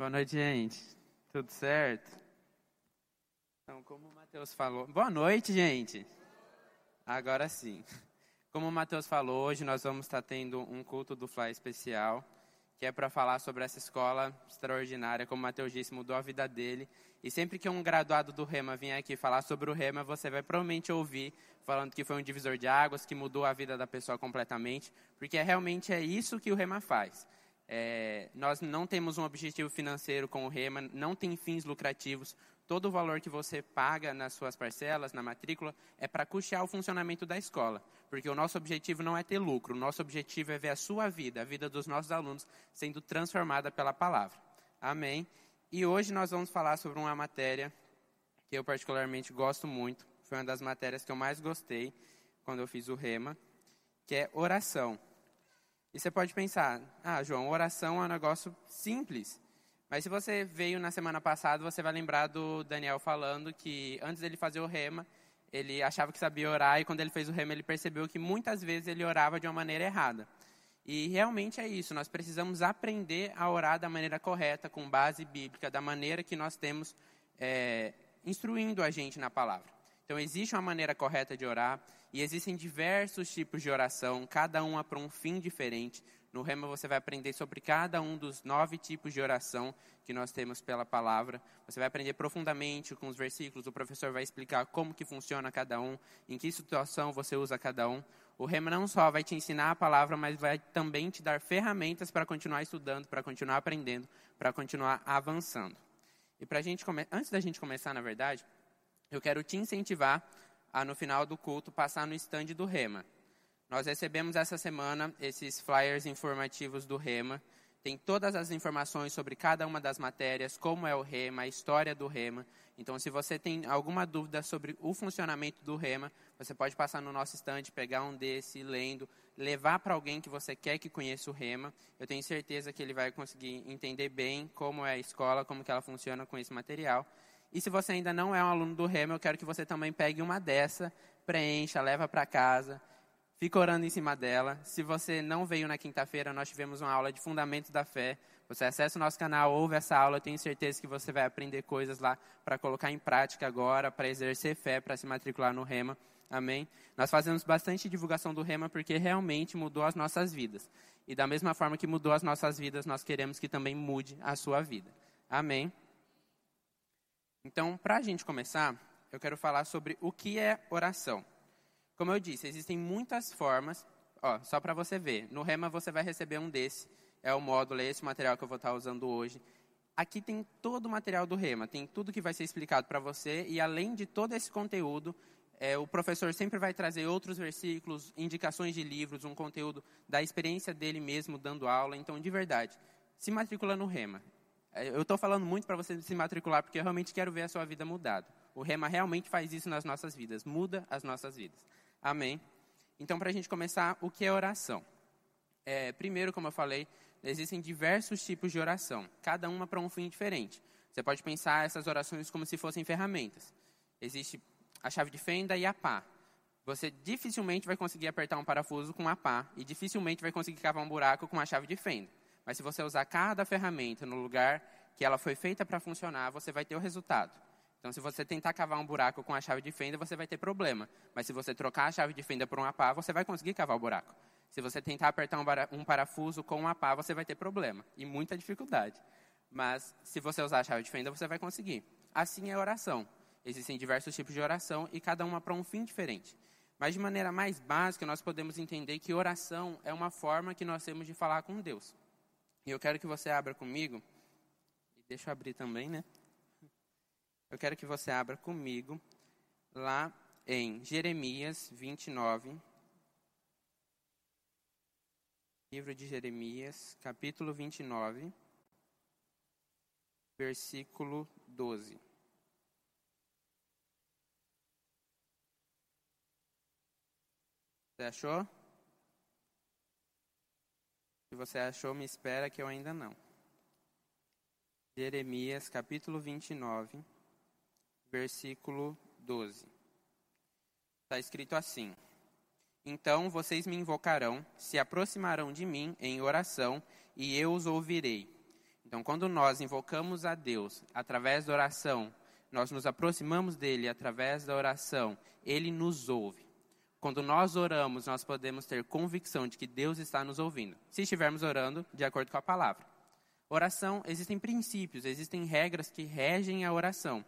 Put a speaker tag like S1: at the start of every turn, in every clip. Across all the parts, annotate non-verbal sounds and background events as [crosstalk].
S1: Boa noite, gente. Tudo certo? Então, como o Matheus falou. Boa noite, gente. Agora sim. Como o Matheus falou, hoje nós vamos estar tendo um culto do Fly especial, que é para falar sobre essa escola extraordinária. Como o Matheus disse, mudou a vida dele. E sempre que um graduado do Rema vier aqui falar sobre o Rema, você vai provavelmente ouvir falando que foi um divisor de águas, que mudou a vida da pessoa completamente, porque realmente é isso que o Rema faz. É, nós não temos um objetivo financeiro com o REMA, não tem fins lucrativos. Todo o valor que você paga nas suas parcelas, na matrícula, é para custear o funcionamento da escola. Porque o nosso objetivo não é ter lucro, o nosso objetivo é ver a sua vida, a vida dos nossos alunos, sendo transformada pela palavra. Amém? E hoje nós vamos falar sobre uma matéria que eu particularmente gosto muito. Foi uma das matérias que eu mais gostei quando eu fiz o REMA, que é oração. E você pode pensar, ah, João, oração é um negócio simples. Mas se você veio na semana passada, você vai lembrar do Daniel falando que antes dele fazer o rema, ele achava que sabia orar e quando ele fez o rema, ele percebeu que muitas vezes ele orava de uma maneira errada. E realmente é isso, nós precisamos aprender a orar da maneira correta, com base bíblica, da maneira que nós temos é, instruindo a gente na palavra. Então, existe uma maneira correta de orar e existem diversos tipos de oração, cada uma para um fim diferente. No Rema você vai aprender sobre cada um dos nove tipos de oração que nós temos pela palavra. Você vai aprender profundamente com os versículos, o professor vai explicar como que funciona cada um, em que situação você usa cada um. O Rema não só vai te ensinar a palavra, mas vai também te dar ferramentas para continuar estudando, para continuar aprendendo, para continuar avançando. E para a gente antes da gente começar, na verdade, eu quero te incentivar a, no final do culto, passar no estande do Rema. Nós recebemos essa semana esses flyers informativos do Rema. Tem todas as informações sobre cada uma das matérias, como é o Rema, a história do Rema. Então, se você tem alguma dúvida sobre o funcionamento do Rema, você pode passar no nosso estande, pegar um desse, lendo, levar para alguém que você quer que conheça o Rema. Eu tenho certeza que ele vai conseguir entender bem como é a escola, como que ela funciona com esse material. E se você ainda não é um aluno do Rema, eu quero que você também pegue uma dessa, preencha, leva para casa, fica orando em cima dela. Se você não veio na quinta-feira, nós tivemos uma aula de Fundamentos da Fé. Você acessa o nosso canal, ouve essa aula, eu tenho certeza que você vai aprender coisas lá para colocar em prática agora, para exercer fé, para se matricular no Rema. Amém? Nós fazemos bastante divulgação do Rema porque realmente mudou as nossas vidas. E da mesma forma que mudou as nossas vidas, nós queremos que também mude a sua vida. Amém? Então, para a gente começar, eu quero falar sobre o que é oração. Como eu disse, existem muitas formas, ó, só para você ver. No Rema você vai receber um desse, é o módulo, é esse material que eu vou estar usando hoje. Aqui tem todo o material do Rema, tem tudo que vai ser explicado para você, e além de todo esse conteúdo, é, o professor sempre vai trazer outros versículos, indicações de livros, um conteúdo da experiência dele mesmo dando aula. Então, de verdade, se matricula no Rema. É, eu estou falando muito para você se matricular porque eu realmente quero ver a sua vida mudada. O Rema realmente faz isso nas nossas vidas, muda as nossas vidas. Amém? Então, para a gente começar, o que é oração? É, primeiro, como eu falei, existem diversos tipos de oração, cada uma para um fim diferente. Você pode pensar essas orações como se fossem ferramentas. Existe a chave de fenda e a pá. Você dificilmente vai conseguir apertar um parafuso com a pá e dificilmente vai conseguir cavar um buraco com a chave de fenda. Mas se você usar cada ferramenta no lugar que ela foi feita para funcionar, você vai ter o resultado. Então, se você tentar cavar um buraco com a chave de fenda, você vai ter problema. Mas se você trocar a chave de fenda por uma pá, você vai conseguir cavar o buraco. Se você tentar apertar um parafuso com uma pá, você vai ter problema e muita dificuldade. Mas se você usar a chave de fenda, você vai conseguir. Assim é a oração. Existem diversos tipos de oração e cada uma para um fim diferente. Mas de maneira mais básica, nós podemos entender que oração é uma forma que nós temos de falar com Deus. E eu quero que você abra comigo, e deixa eu abrir também, né? Eu quero que você abra comigo lá em Jeremias 29. Livro de Jeremias, capítulo 29, versículo 12. Você achou? Se você achou, me espera que eu ainda não. Jeremias capítulo 29, versículo 12. Está escrito assim: Então vocês me invocarão, se aproximarão de mim em oração, e eu os ouvirei. Então, quando nós invocamos a Deus através da oração, nós nos aproximamos dele através da oração, ele nos ouve. Quando nós oramos, nós podemos ter convicção de que Deus está nos ouvindo, se estivermos orando de acordo com a palavra. Oração, existem princípios, existem regras que regem a oração.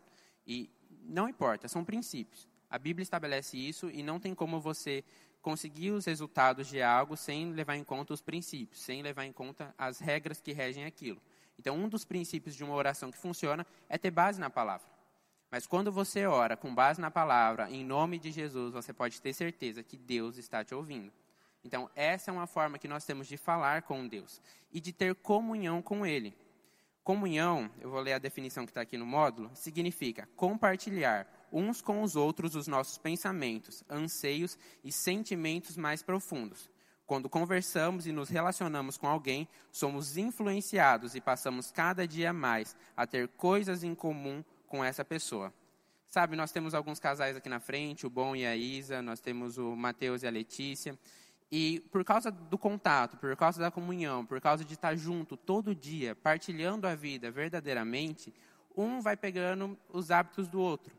S1: E não importa, são princípios. A Bíblia estabelece isso e não tem como você conseguir os resultados de algo sem levar em conta os princípios, sem levar em conta as regras que regem aquilo. Então, um dos princípios de uma oração que funciona é ter base na palavra. Mas quando você ora com base na palavra, em nome de Jesus, você pode ter certeza que Deus está te ouvindo. Então, essa é uma forma que nós temos de falar com Deus e de ter comunhão com Ele. Comunhão, eu vou ler a definição que está aqui no módulo, significa compartilhar uns com os outros os nossos pensamentos, anseios e sentimentos mais profundos. Quando conversamos e nos relacionamos com alguém, somos influenciados e passamos cada dia mais a ter coisas em comum com essa pessoa. Sabe, nós temos alguns casais aqui na frente, o Bom e a Isa, nós temos o Mateus e a Letícia. E por causa do contato, por causa da comunhão, por causa de estar junto todo dia, partilhando a vida verdadeiramente, um vai pegando os hábitos do outro.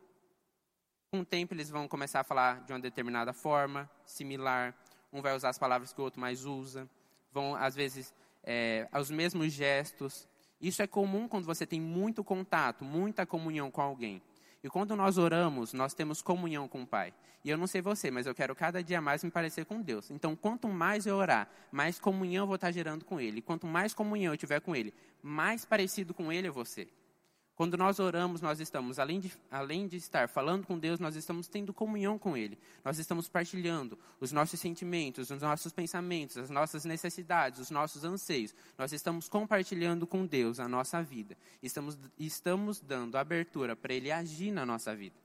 S1: Com o tempo, eles vão começar a falar de uma determinada forma, similar. Um vai usar as palavras que o outro mais usa. Vão, às vezes, é, os mesmos gestos. Isso é comum quando você tem muito contato, muita comunhão com alguém. E quando nós oramos, nós temos comunhão com o Pai. E eu não sei você, mas eu quero cada dia mais me parecer com Deus. Então, quanto mais eu orar, mais comunhão eu vou estar gerando com Ele. Quanto mais comunhão eu tiver com Ele, mais parecido com Ele eu vou ser. Quando nós oramos, nós estamos, além de, além de estar falando com Deus, nós estamos tendo comunhão com Ele. Nós estamos partilhando os nossos sentimentos, os nossos pensamentos, as nossas necessidades, os nossos anseios. Nós estamos compartilhando com Deus a nossa vida. Estamos, estamos dando abertura para Ele agir na nossa vida.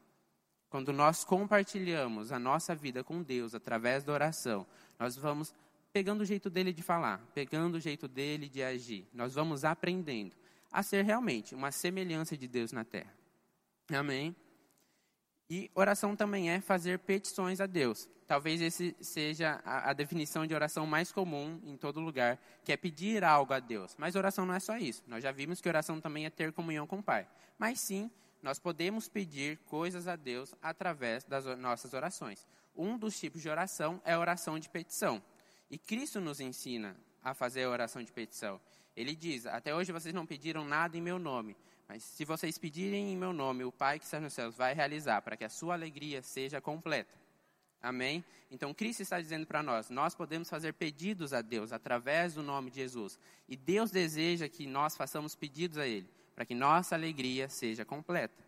S1: Quando nós compartilhamos a nossa vida com Deus através da oração, nós vamos pegando o jeito dele de falar, pegando o jeito dele de agir. Nós vamos aprendendo a ser realmente uma semelhança de Deus na terra. Amém? E oração também é fazer petições a Deus. Talvez esse seja a, a, definição de oração mais comum em todo lugar, que é pedir algo a Deus. Mas oração não é só isso. Nós já vimos que oração também é ter comunhão com o Pai. Mas sim, nós podemos pedir coisas a Deus através das nossas orações. Um dos tipos de oração é a oração de petição. E Cristo nos ensina a fazer a oração de petição. Ele diz: Até hoje vocês não pediram nada em meu nome, mas se vocês pedirem em meu nome, o Pai que está nos céus vai realizar para que a sua alegria seja completa. Amém? Então Cristo está dizendo para nós: nós podemos fazer pedidos a Deus através do nome de Jesus. E Deus deseja que nós façamos pedidos a Ele, para que nossa alegria seja completa.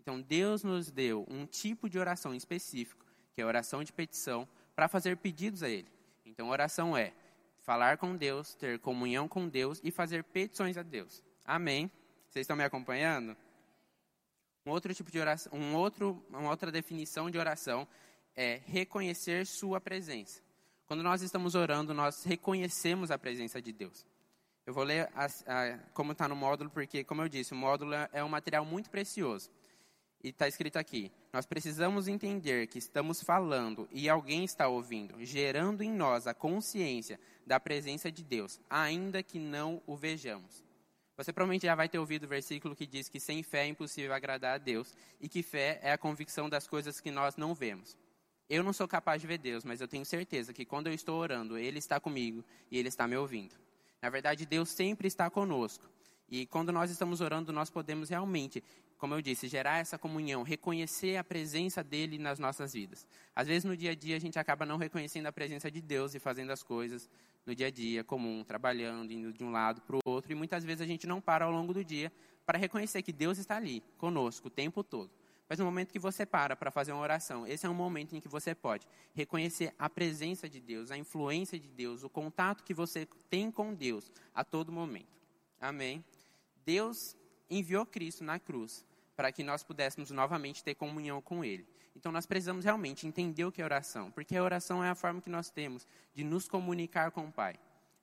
S1: Então Deus nos deu um tipo de oração específico, que é a oração de petição, para fazer pedidos a Ele. Então oração é falar com Deus, ter comunhão com Deus e fazer petições a Deus. Amém? Vocês estão me acompanhando? Um outro tipo de oração, um outro, uma outra definição de oração é reconhecer sua presença. Quando nós estamos orando, nós reconhecemos a presença de Deus. Eu vou ler a, a, como está no módulo, porque, como eu disse, o módulo é, um material muito precioso. E está escrito aqui: nós precisamos entender que estamos falando e alguém está ouvindo, gerando em nós a consciência da presença de Deus, ainda que não o vejamos. Você provavelmente já vai ter ouvido o versículo que diz que sem fé é impossível agradar a Deus e que fé é a convicção das coisas que nós não vemos. Eu não sou capaz de ver Deus, mas eu tenho certeza que quando eu estou orando, Ele está comigo e Ele está me ouvindo. Na verdade, Deus sempre está conosco. E quando nós estamos orando, nós podemos realmente como eu disse, gerar essa comunhão, reconhecer a presença dele nas nossas vidas. Às vezes no dia a dia a gente acaba não reconhecendo a presença de Deus e fazendo as coisas no dia a dia comum, trabalhando, indo de um lado para o outro, e muitas vezes a gente não para ao longo do dia para reconhecer que Deus está ali, conosco, o tempo todo. Mas no momento que você para para fazer uma oração, esse é um momento em que você pode reconhecer a presença de Deus, a influência de Deus, o contato que você tem com Deus a todo momento. Amém? Deus enviou Cristo na cruz para que nós pudéssemos novamente ter comunhão com Ele. Então nós precisamos realmente entender o que é oração, porque a oração é a forma que nós temos de nos comunicar com o Pai.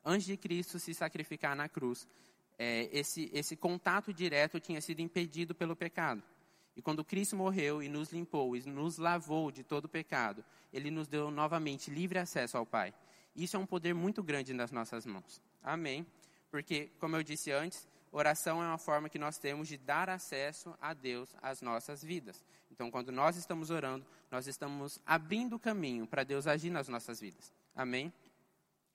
S1: Antes de Cristo se sacrificar na cruz, é, esse, esse contato direto tinha sido impedido pelo pecado. E quando Cristo morreu e nos limpou e nos lavou de todo o pecado, Ele nos deu novamente livre acesso ao Pai. Isso é um poder muito grande nas nossas mãos. Amém? Porque, como eu disse antes, oração é uma forma que nós temos de dar acesso a Deus às nossas vidas. Então, quando nós estamos orando, nós estamos abrindo o caminho para Deus agir nas nossas vidas. Amém?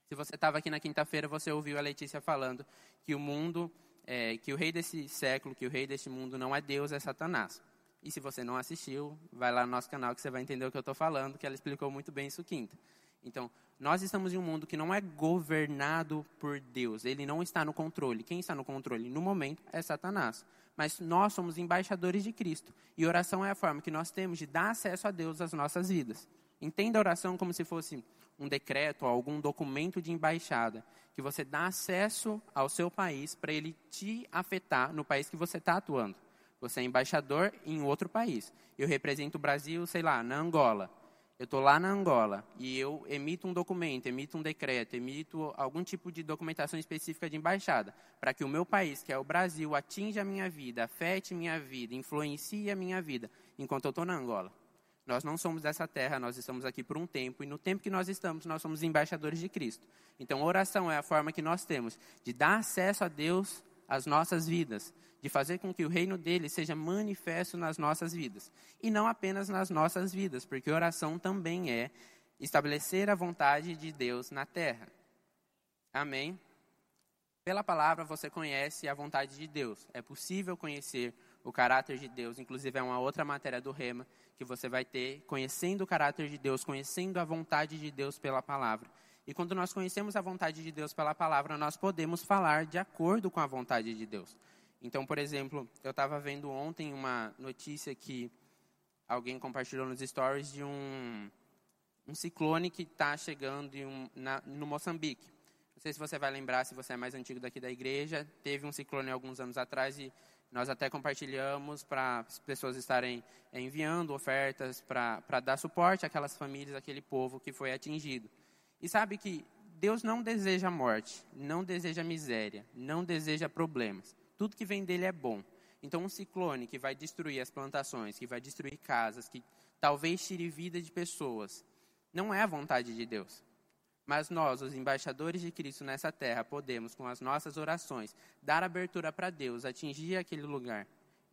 S1: Se você estava aqui na quinta-feira, você ouviu a Letícia falando que o mundo, é, que o rei desse século, que o rei deste mundo não é Deus, é Satanás. E se você não assistiu, vai lá no nosso canal que você vai entender o que eu estou falando, que ela explicou muito bem isso quinta. Então, nós estamos em um mundo que não é governado por Deus, ele não está no controle. Quem está no controle no momento é Satanás. Mas nós somos embaixadores de Cristo. E oração é a forma que nós temos de dar acesso a Deus às nossas vidas. Entenda a oração como se fosse um decreto ou algum documento de embaixada, que você dá acesso ao seu país para ele te afetar no país que você está atuando. Você é embaixador em outro país. Eu represento o Brasil, sei lá, na Angola eu estou lá na Angola e eu emito um documento, emito um decreto, emito algum tipo de documentação específica de embaixada, para que o meu país, que é o Brasil, atinja a minha vida, afete minha vida, influencie a minha vida, enquanto eu estou na Angola. Nós não somos dessa terra, nós estamos aqui por um tempo, e no tempo que nós estamos, nós somos embaixadores de Cristo. Então, oração é a forma que nós temos de dar acesso a Deus às nossas vidas, de fazer com que o reino dele seja manifesto nas nossas vidas. E não apenas nas nossas vidas, porque oração também é estabelecer a vontade de Deus na terra. Amém? Pela palavra você conhece a vontade de Deus. É possível conhecer o caráter de Deus. Inclusive, é uma outra matéria do Rema que você vai ter, conhecendo o caráter de Deus, conhecendo a vontade de Deus pela palavra. E quando nós conhecemos a vontade de Deus pela palavra, nós podemos falar de acordo com a vontade de Deus. Então, por exemplo, eu estava vendo ontem uma notícia que alguém compartilhou nos stories de um, um ciclone que está chegando um, na, no Moçambique. Não sei se você vai lembrar, se você é mais antigo daqui da igreja, teve um ciclone alguns anos atrás e nós até compartilhamos para as pessoas estarem enviando ofertas para dar suporte àquelas famílias, àquele povo que foi atingido. E sabe que Deus não deseja morte, não deseja miséria, não deseja problemas. Tudo que vem dele é bom. Então, um ciclone que vai destruir as plantações, que vai destruir casas, que talvez tire vida de pessoas, não é a vontade de Deus. Mas nós, os embaixadores de Cristo nessa terra, podemos, com as nossas orações, dar abertura para Deus, atingir aquele lugar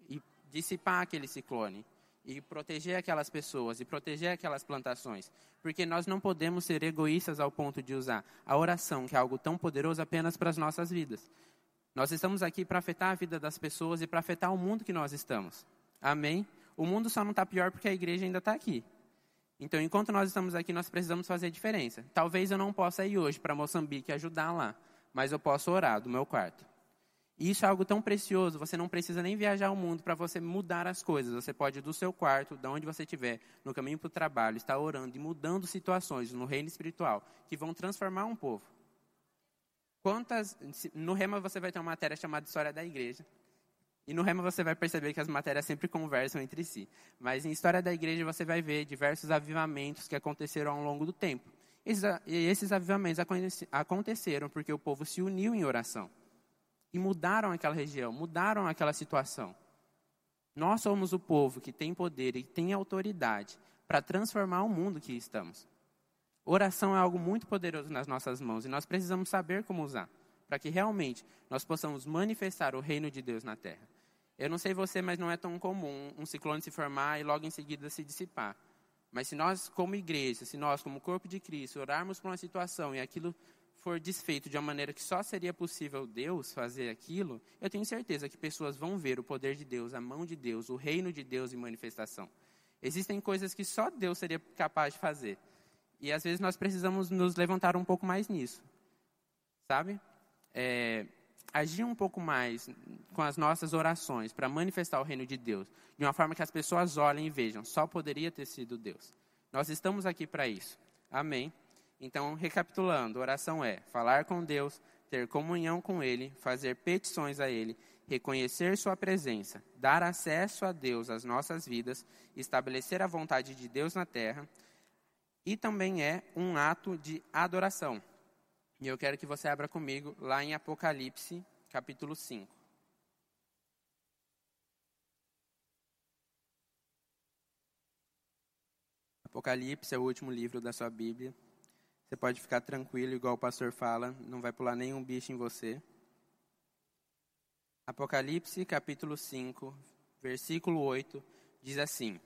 S1: e dissipar aquele ciclone e proteger aquelas pessoas e proteger aquelas plantações. Porque nós não podemos ser egoístas ao ponto de usar a oração, que é algo tão poderoso, apenas para as nossas vidas. Nós estamos aqui para afetar a vida das pessoas e para afetar o mundo que nós estamos. Amém? O mundo só não está pior porque a igreja ainda está aqui. Então, enquanto nós estamos aqui, nós precisamos fazer diferença. Talvez eu não possa ir hoje para Moçambique ajudar lá, mas eu posso orar do meu quarto. E isso é algo tão precioso, você não precisa nem viajar ao mundo para você mudar as coisas. Você pode, do seu quarto, de onde você estiver, no caminho para o trabalho, estar orando e mudando situações no reino espiritual que vão transformar um povo. Quantas, no Rema você vai ter uma matéria chamada História da Igreja. E no Rema você vai perceber que as matérias sempre conversam entre si. Mas em História da Igreja você vai ver diversos avivamentos que aconteceram ao longo do tempo. E esses avivamentos aconteceram porque o povo se uniu em oração. E mudaram aquela região, mudaram aquela situação. Nós somos o povo que tem poder e tem autoridade para transformar o mundo que estamos. Oração é algo muito poderoso nas nossas mãos e nós precisamos saber como usar, para que realmente nós possamos manifestar o reino de Deus na terra. Eu não sei você, mas não é tão comum um ciclone se formar e logo em seguida se dissipar. Mas se nós, como igreja, se nós, como corpo de Cristo, orarmos por uma situação e aquilo for desfeito de uma maneira que só seria possível Deus fazer aquilo, eu tenho certeza que pessoas vão ver o poder de Deus, a mão de Deus, o reino de Deus em manifestação. Existem coisas que só Deus seria capaz de fazer. E às vezes nós precisamos nos levantar um pouco mais nisso, sabe? É, agir um pouco mais com as nossas orações para manifestar o reino de Deus, de uma forma que as pessoas olhem e vejam, só poderia ter sido Deus. Nós estamos aqui para isso. Amém? Então, recapitulando, oração é falar com Deus, ter comunhão com Ele, fazer petições a Ele, reconhecer Sua presença, dar acesso a Deus às nossas vidas, estabelecer a vontade de Deus na terra e também é um ato de adoração. E eu quero que você abra comigo lá em Apocalipse, capítulo 5. Apocalipse é o último livro da sua Bíblia. Você pode ficar tranquilo, igual o pastor fala, não vai pular nenhum bicho em você. Apocalipse capítulo 5, versículo 8, diz assim: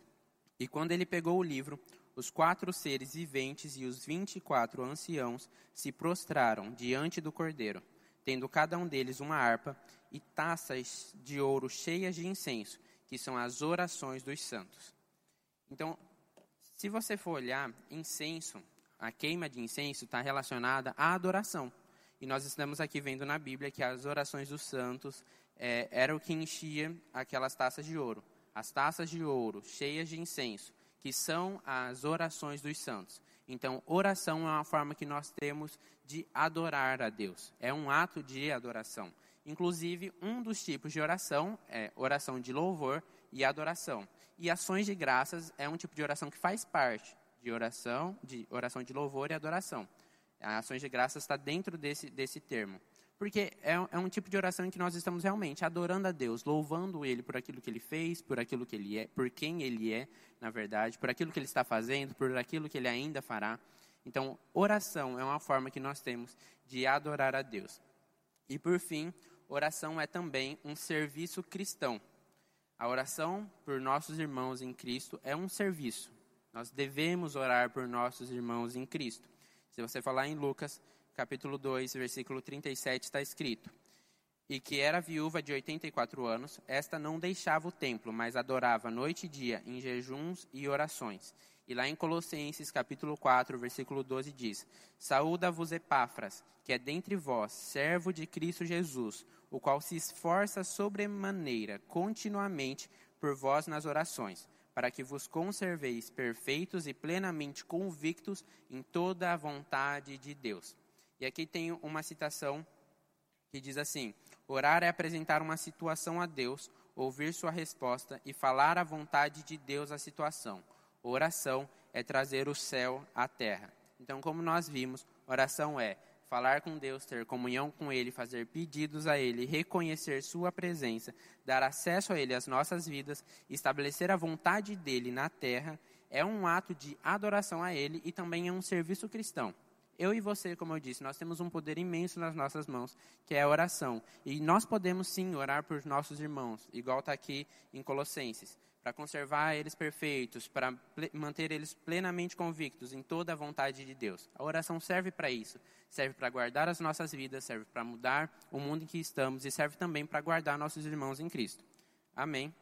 S1: E quando ele pegou o livro, os quatro seres viventes e os vinte e quatro anciãos se prostraram diante do cordeiro, tendo cada um deles uma harpa e taças de ouro cheias de incenso, que são as orações dos santos. Então, se você for olhar, incenso, a queima de incenso está relacionada à adoração. E nós estamos aqui vendo na Bíblia que as orações dos santos é, era o que enchia aquelas taças de ouro. As taças de ouro cheias de incenso, que são as orações dos santos. Então, oração é uma forma que nós temos de adorar a Deus. É um ato de adoração. Inclusive, um dos tipos de oração é oração de louvor e adoração. E ações de graças é um tipo de oração que faz parte de oração, de oração de louvor e adoração. A ações de graças está dentro desse, desse termo. Porque é, é, um tipo de oração em que nós estamos realmente adorando a Deus, louvando Ele por aquilo que Ele fez, por aquilo que Ele é, por quem Ele é, na verdade, por aquilo que Ele está fazendo, por aquilo que Ele ainda fará. Então, oração é uma forma que nós temos de adorar a Deus. E por fim, oração é também um serviço cristão. A oração por nossos irmãos em Cristo é um serviço. Nós devemos orar por nossos irmãos em Cristo. Se você falar em Lucas capítulo 2, versículo 37, está escrito: E que era viúva de 84 anos, esta não deixava o templo, mas adorava noite e dia em jejuns e orações. E lá em Colossenses capítulo 4, versículo 12 diz: Saúda-vos Epáfras, que é dentre vós, servo de Cristo Jesus, o qual se esforça sobremaneira continuamente por vós nas orações, para que vos conserveis perfeitos e plenamente convictos em toda a vontade de Deus. E aqui tem uma citação que diz assim: Orar é apresentar uma situação a Deus, ouvir sua resposta e falar a vontade de Deus à situação. Oração é trazer o céu à terra. Então, como nós vimos, oração é falar com Deus, ter comunhão com Ele, fazer pedidos a Ele, reconhecer Sua presença, dar acesso a Ele às nossas vidas, estabelecer a vontade dele na terra, é um ato de adoração a Ele e também é um serviço cristão. Eu e você, como eu disse, nós temos um poder imenso nas nossas mãos, que é a oração. E nós podemos sim orar por nossos irmãos, igual está aqui em Colossenses, para conservar eles perfeitos, para manter eles plenamente convictos em toda a vontade de Deus. A oração serve para isso. Serve para guardar as nossas vidas, serve para mudar o mundo em que estamos e serve também para guardar nossos irmãos em Cristo. Amém?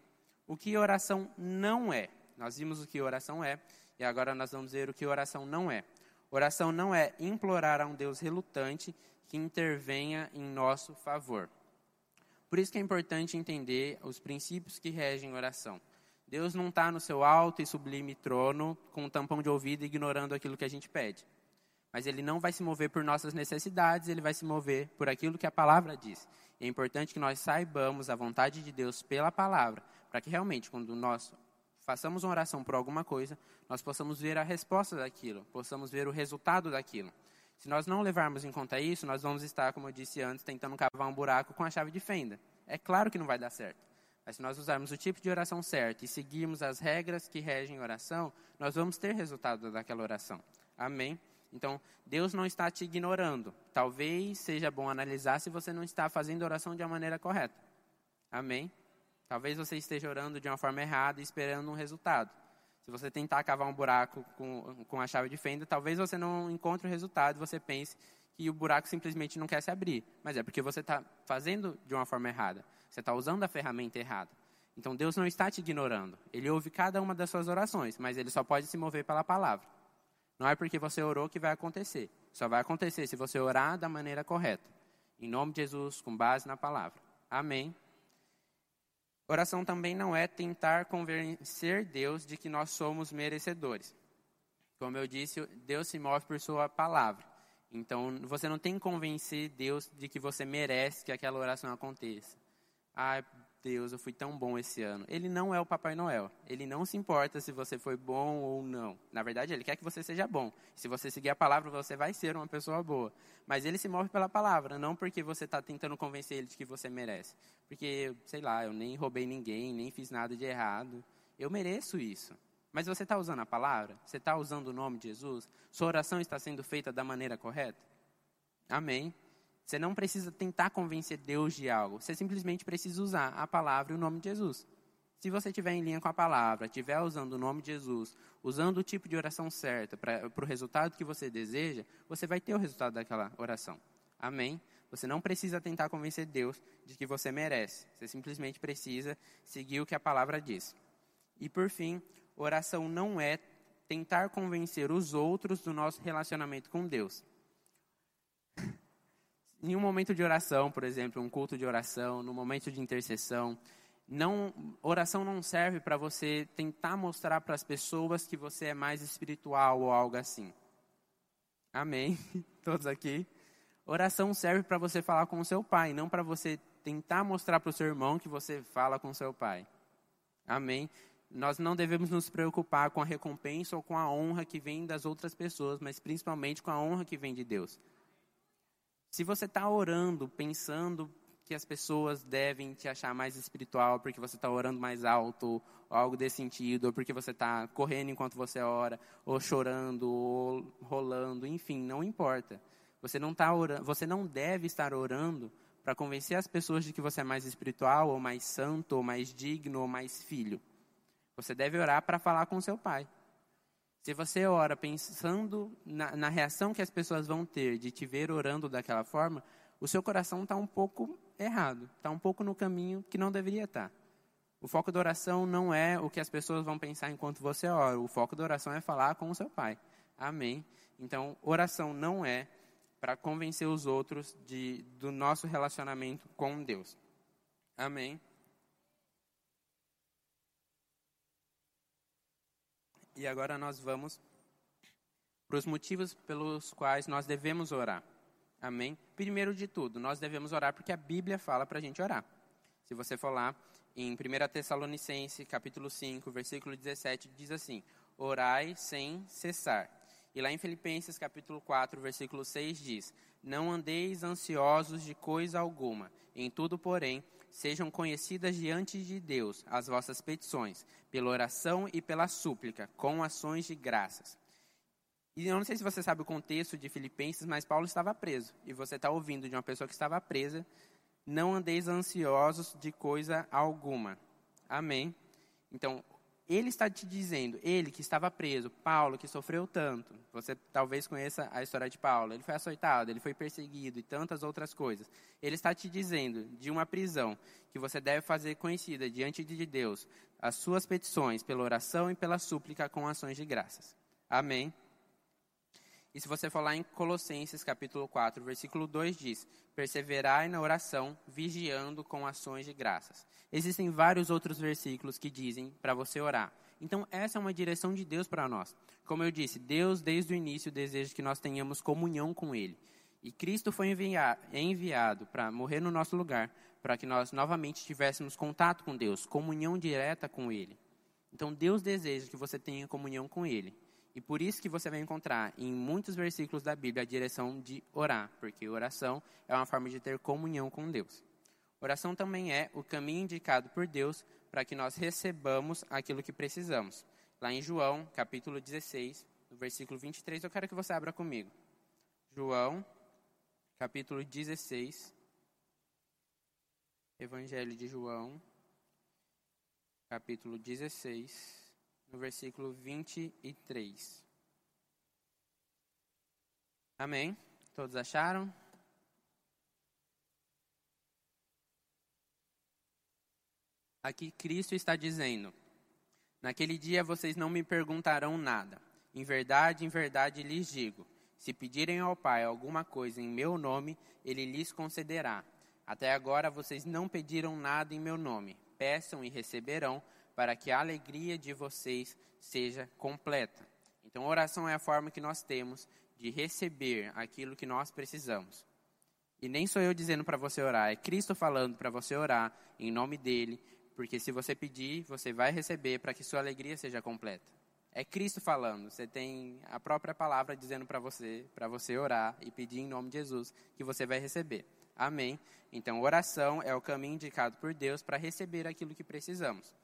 S1: O que oração não é? Nós vimos o que oração é e agora nós vamos ver o que oração não é. Oração não é implorar a um Deus relutante que intervenha em nosso favor. Por isso que é importante entender os princípios que regem oração. Deus não está no seu alto e sublime trono com um tampão de ouvido ignorando aquilo que a gente pede. Mas ele não vai se mover por nossas necessidades, ele vai se mover por aquilo que a palavra diz. E é importante que nós saibamos a vontade de Deus pela palavra, para que realmente, quando nós façamos uma oração por alguma coisa, nós possamos ver a resposta daquilo, possamos ver o resultado daquilo. Se nós não levarmos em conta isso, nós vamos estar, como eu disse antes, tentando cavar um buraco com a chave de fenda. É claro que não vai dar certo. Mas se nós usarmos o tipo de oração certo e seguirmos as regras que regem a oração, nós vamos ter resultado daquela oração. Amém? Então, Deus não está te ignorando. Talvez seja bom analisar se você não está fazendo a oração de uma maneira correta. Amém? Talvez você esteja orando de uma forma errada e esperando um resultado. Se você tentar cavar um buraco com, com a chave de fenda, talvez você não encontre o resultado e você pense que o buraco simplesmente não quer se abrir. Mas é porque você está fazendo de uma forma errada. Você está usando a ferramenta errada. Então Deus não está te ignorando. Ele ouve cada uma das suas orações, mas ele só pode se mover pela palavra. Não é porque você orou que vai acontecer. Só vai acontecer se você orar da maneira correta. Em nome de Jesus, com base na palavra. Amém. Oração também não é tentar convencer Deus de que nós somos merecedores. Como eu disse, Deus se move por sua palavra. Então, você não tem que convencer Deus de que você merece que aquela oração aconteça. Ah, Deus, eu fui tão bom esse ano. Ele não é o Papai Noel. Ele não se importa se você foi bom ou não. Na verdade, ele quer que você seja bom. Se você seguir a palavra, você vai ser uma pessoa boa. Mas ele se move pela palavra, não porque você está tentando convencer ele de que você merece. Porque, sei lá, eu nem roubei ninguém, nem fiz nada de errado. Eu mereço isso. Mas você está usando a palavra? Você está usando o nome de Jesus? Sua oração está sendo feita da maneira correta? Amém. Você não precisa tentar convencer Deus de algo. Você simplesmente precisa usar a palavra e o nome de Jesus. Se você estiver em linha com a palavra, estiver usando o nome de Jesus, usando o tipo de oração certa para o resultado que você deseja, você vai ter o resultado daquela oração. Amém? Você não precisa tentar convencer Deus de que você merece. Você simplesmente precisa seguir o que a palavra diz. E por fim, oração não é tentar convencer os outros do nosso relacionamento com Deus. Em um momento de oração, por exemplo, um culto de oração, no momento de intercessão, não, oração não serve para você tentar mostrar para as pessoas que você é mais espiritual ou algo assim. Amém? [laughs] Todos aqui? Oração serve para você falar com o seu pai, não para você tentar mostrar para o seu irmão que você fala com o seu pai. Amém? Nós não devemos nos preocupar com a recompensa ou com a honra que vem das outras pessoas, mas principalmente com a honra que vem de Deus. Se você está orando, pensando que as pessoas devem te achar mais espiritual porque você está orando mais alto, ou algo desse sentido, ou porque você está correndo enquanto você ora, ou chorando, ou rolando, enfim, não importa. Você não, tá orando, você não deve estar orando para convencer as pessoas de que você é mais espiritual, ou mais santo, ou mais digno, ou mais filho. Você deve orar para falar com seu pai. Se você ora pensando na, na, reação que as pessoas vão ter de te ver orando daquela forma, o seu coração está um pouco errado, está um pouco no caminho que não deveria estar. Tá. O foco da oração não é o que as pessoas vão pensar enquanto você ora. O foco da oração é falar com o seu pai. Amém? Então, oração não é para convencer os outros de, do nosso relacionamento com Deus. Amém? E agora nós vamos para os motivos pelos quais nós devemos orar. Amém? Primeiro de tudo, nós devemos orar porque a Bíblia fala para a gente orar. Se você for lá em 1 Tessalonicense, capítulo 5, versículo 17, diz assim: Orai sem cessar. E lá em Filipenses, capítulo 4, versículo 6, diz: Não andeis ansiosos de coisa alguma, em tudo, porém, sejam conhecidas diante de Deus as vossas petições, pela oração e pela súplica, com ações de graças. E eu não sei se você sabe o contexto de Filipenses, mas Paulo estava preso. E você está ouvindo de uma pessoa que estava presa, não andeis ansiosos de coisa alguma. Amém? Então, ele está te dizendo, ele que estava preso, Paulo que sofreu tanto. Você talvez conheça a história de Paulo. Ele foi açoitado, ele foi perseguido e tantas outras coisas. Ele está te dizendo de uma prisão que você deve fazer conhecida diante de Deus as suas petições pela oração e pela súplica com ações de graças. Amém. E se você for lá em Colossenses capítulo 4, versículo 2 diz: "Perseverai na oração, vigiando com ações de graças". Existem vários outros versículos que dizem para você orar. Então, essa é uma direção de Deus para nós. Como eu disse, Deus desde o início deseja que nós tenhamos comunhão com ele. E Cristo foi enviado para morrer no nosso lugar, para que nós novamente tivéssemos contato com Deus, comunhão direta com ele. Então, Deus deseja que você tenha comunhão com ele. E por isso que você vai encontrar em muitos versículos da Bíblia a direção de orar, porque oração é uma forma de ter comunhão com Deus. Oração também é o caminho indicado por Deus para que nós recebamos aquilo que precisamos. Lá em João, capítulo 16, no versículo 23, eu quero que você abra comigo. João, capítulo 16, Evangelho de João, capítulo 16 no versículo 23. Amém? Todos acharam? Aqui Cristo está dizendo: Naquele dia vocês não me perguntarão nada. Em verdade, em verdade lhes digo: se pedirem ao Pai alguma coisa em meu nome, ele lhes concederá. Até agora vocês não pediram nada em meu nome. Peçam e receberão, para que a alegria de vocês seja completa. Então, oração é a forma que nós temos de receber aquilo que nós precisamos. E nem sou eu dizendo para você orar, é Cristo falando para você orar em nome dele, porque se você pedir, você vai receber para que sua alegria seja completa. É Cristo falando, você tem a própria palavra dizendo para você, para você orar e pedir em nome de Jesus que você vai receber. Amém. Então, oração é o caminho indicado por Deus para receber aquilo que precisamos.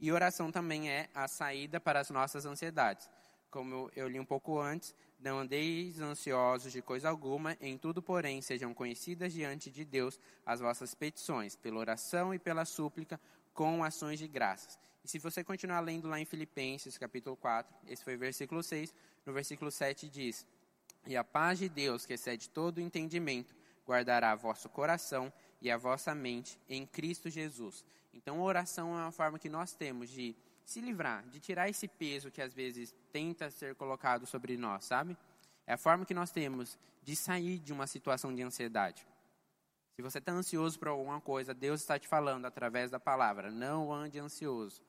S1: E oração também é a saída para as nossas ansiedades. como eu li um pouco antes, não andeis ansiosos de coisa alguma, em tudo, porém, sejam conhecidas diante de Deus as vossas petições, pela oração e pela súplica, com ações de graças. E se você continuar lendo lá em Filipenses, capítulo 4, esse foi o versículo 6, no versículo 7 diz: E a paz de Deus, que excede todo entendimento, guardará vosso coração e a vossa mente em Cristo Jesus. Então, oração é uma forma que nós temos de se livrar, de tirar esse peso que às vezes tenta ser colocado sobre nós, sabe? É a forma que nós temos de sair de uma situação de ansiedade. Se você está ansioso por alguma coisa, Deus está te falando através da palavra: não ande ansioso.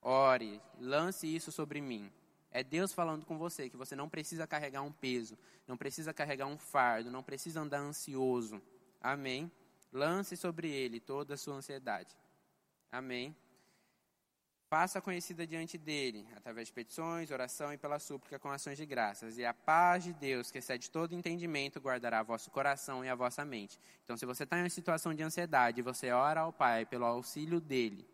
S1: Ore, lance isso sobre mim. É Deus falando com você que você não precisa carregar um peso, não precisa carregar um fardo, não precisa andar ansioso. Amém? Lance sobre ele toda a sua ansiedade. Amém? Faça conhecida diante dele, através de petições, oração e pela súplica com ações de graças. E a paz de Deus, que excede todo entendimento, guardará vosso coração e a vossa mente. Então, se você está em uma situação de ansiedade, você ora ao Pai pelo auxílio dele.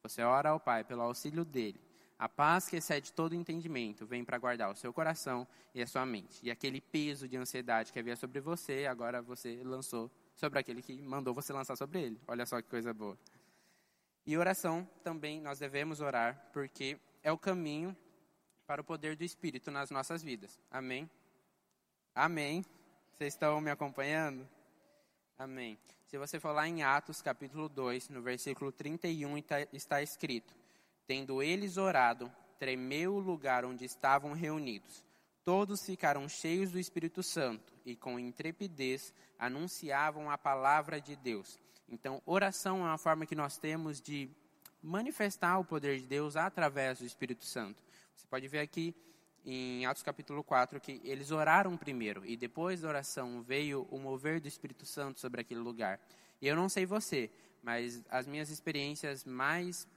S1: Você ora ao Pai pelo auxílio dele. A paz que excede todo entendimento vem para guardar o seu coração e a sua mente. E aquele peso de ansiedade que havia sobre você, agora você lançou sobre aquele que mandou você lançar sobre ele. Olha só que coisa boa. E oração também nós devemos orar, porque é o caminho para o poder do Espírito nas nossas vidas. Amém? Amém. Vocês estão me acompanhando? Amém. Se você for lá em Atos capítulo 2, no versículo 31, tá, está escrito: Tendo eles orado, tremeu o lugar onde estavam reunidos. Todos ficaram cheios do Espírito Santo e, com intrepidez, anunciavam a palavra de Deus. Então, oração é uma forma que nós temos de manifestar o poder de Deus através do Espírito Santo. Você pode ver aqui em Atos capítulo 4 que eles oraram primeiro e depois da oração veio o mover do Espírito Santo sobre aquele lugar. E eu não sei você, mas as minhas experiências mais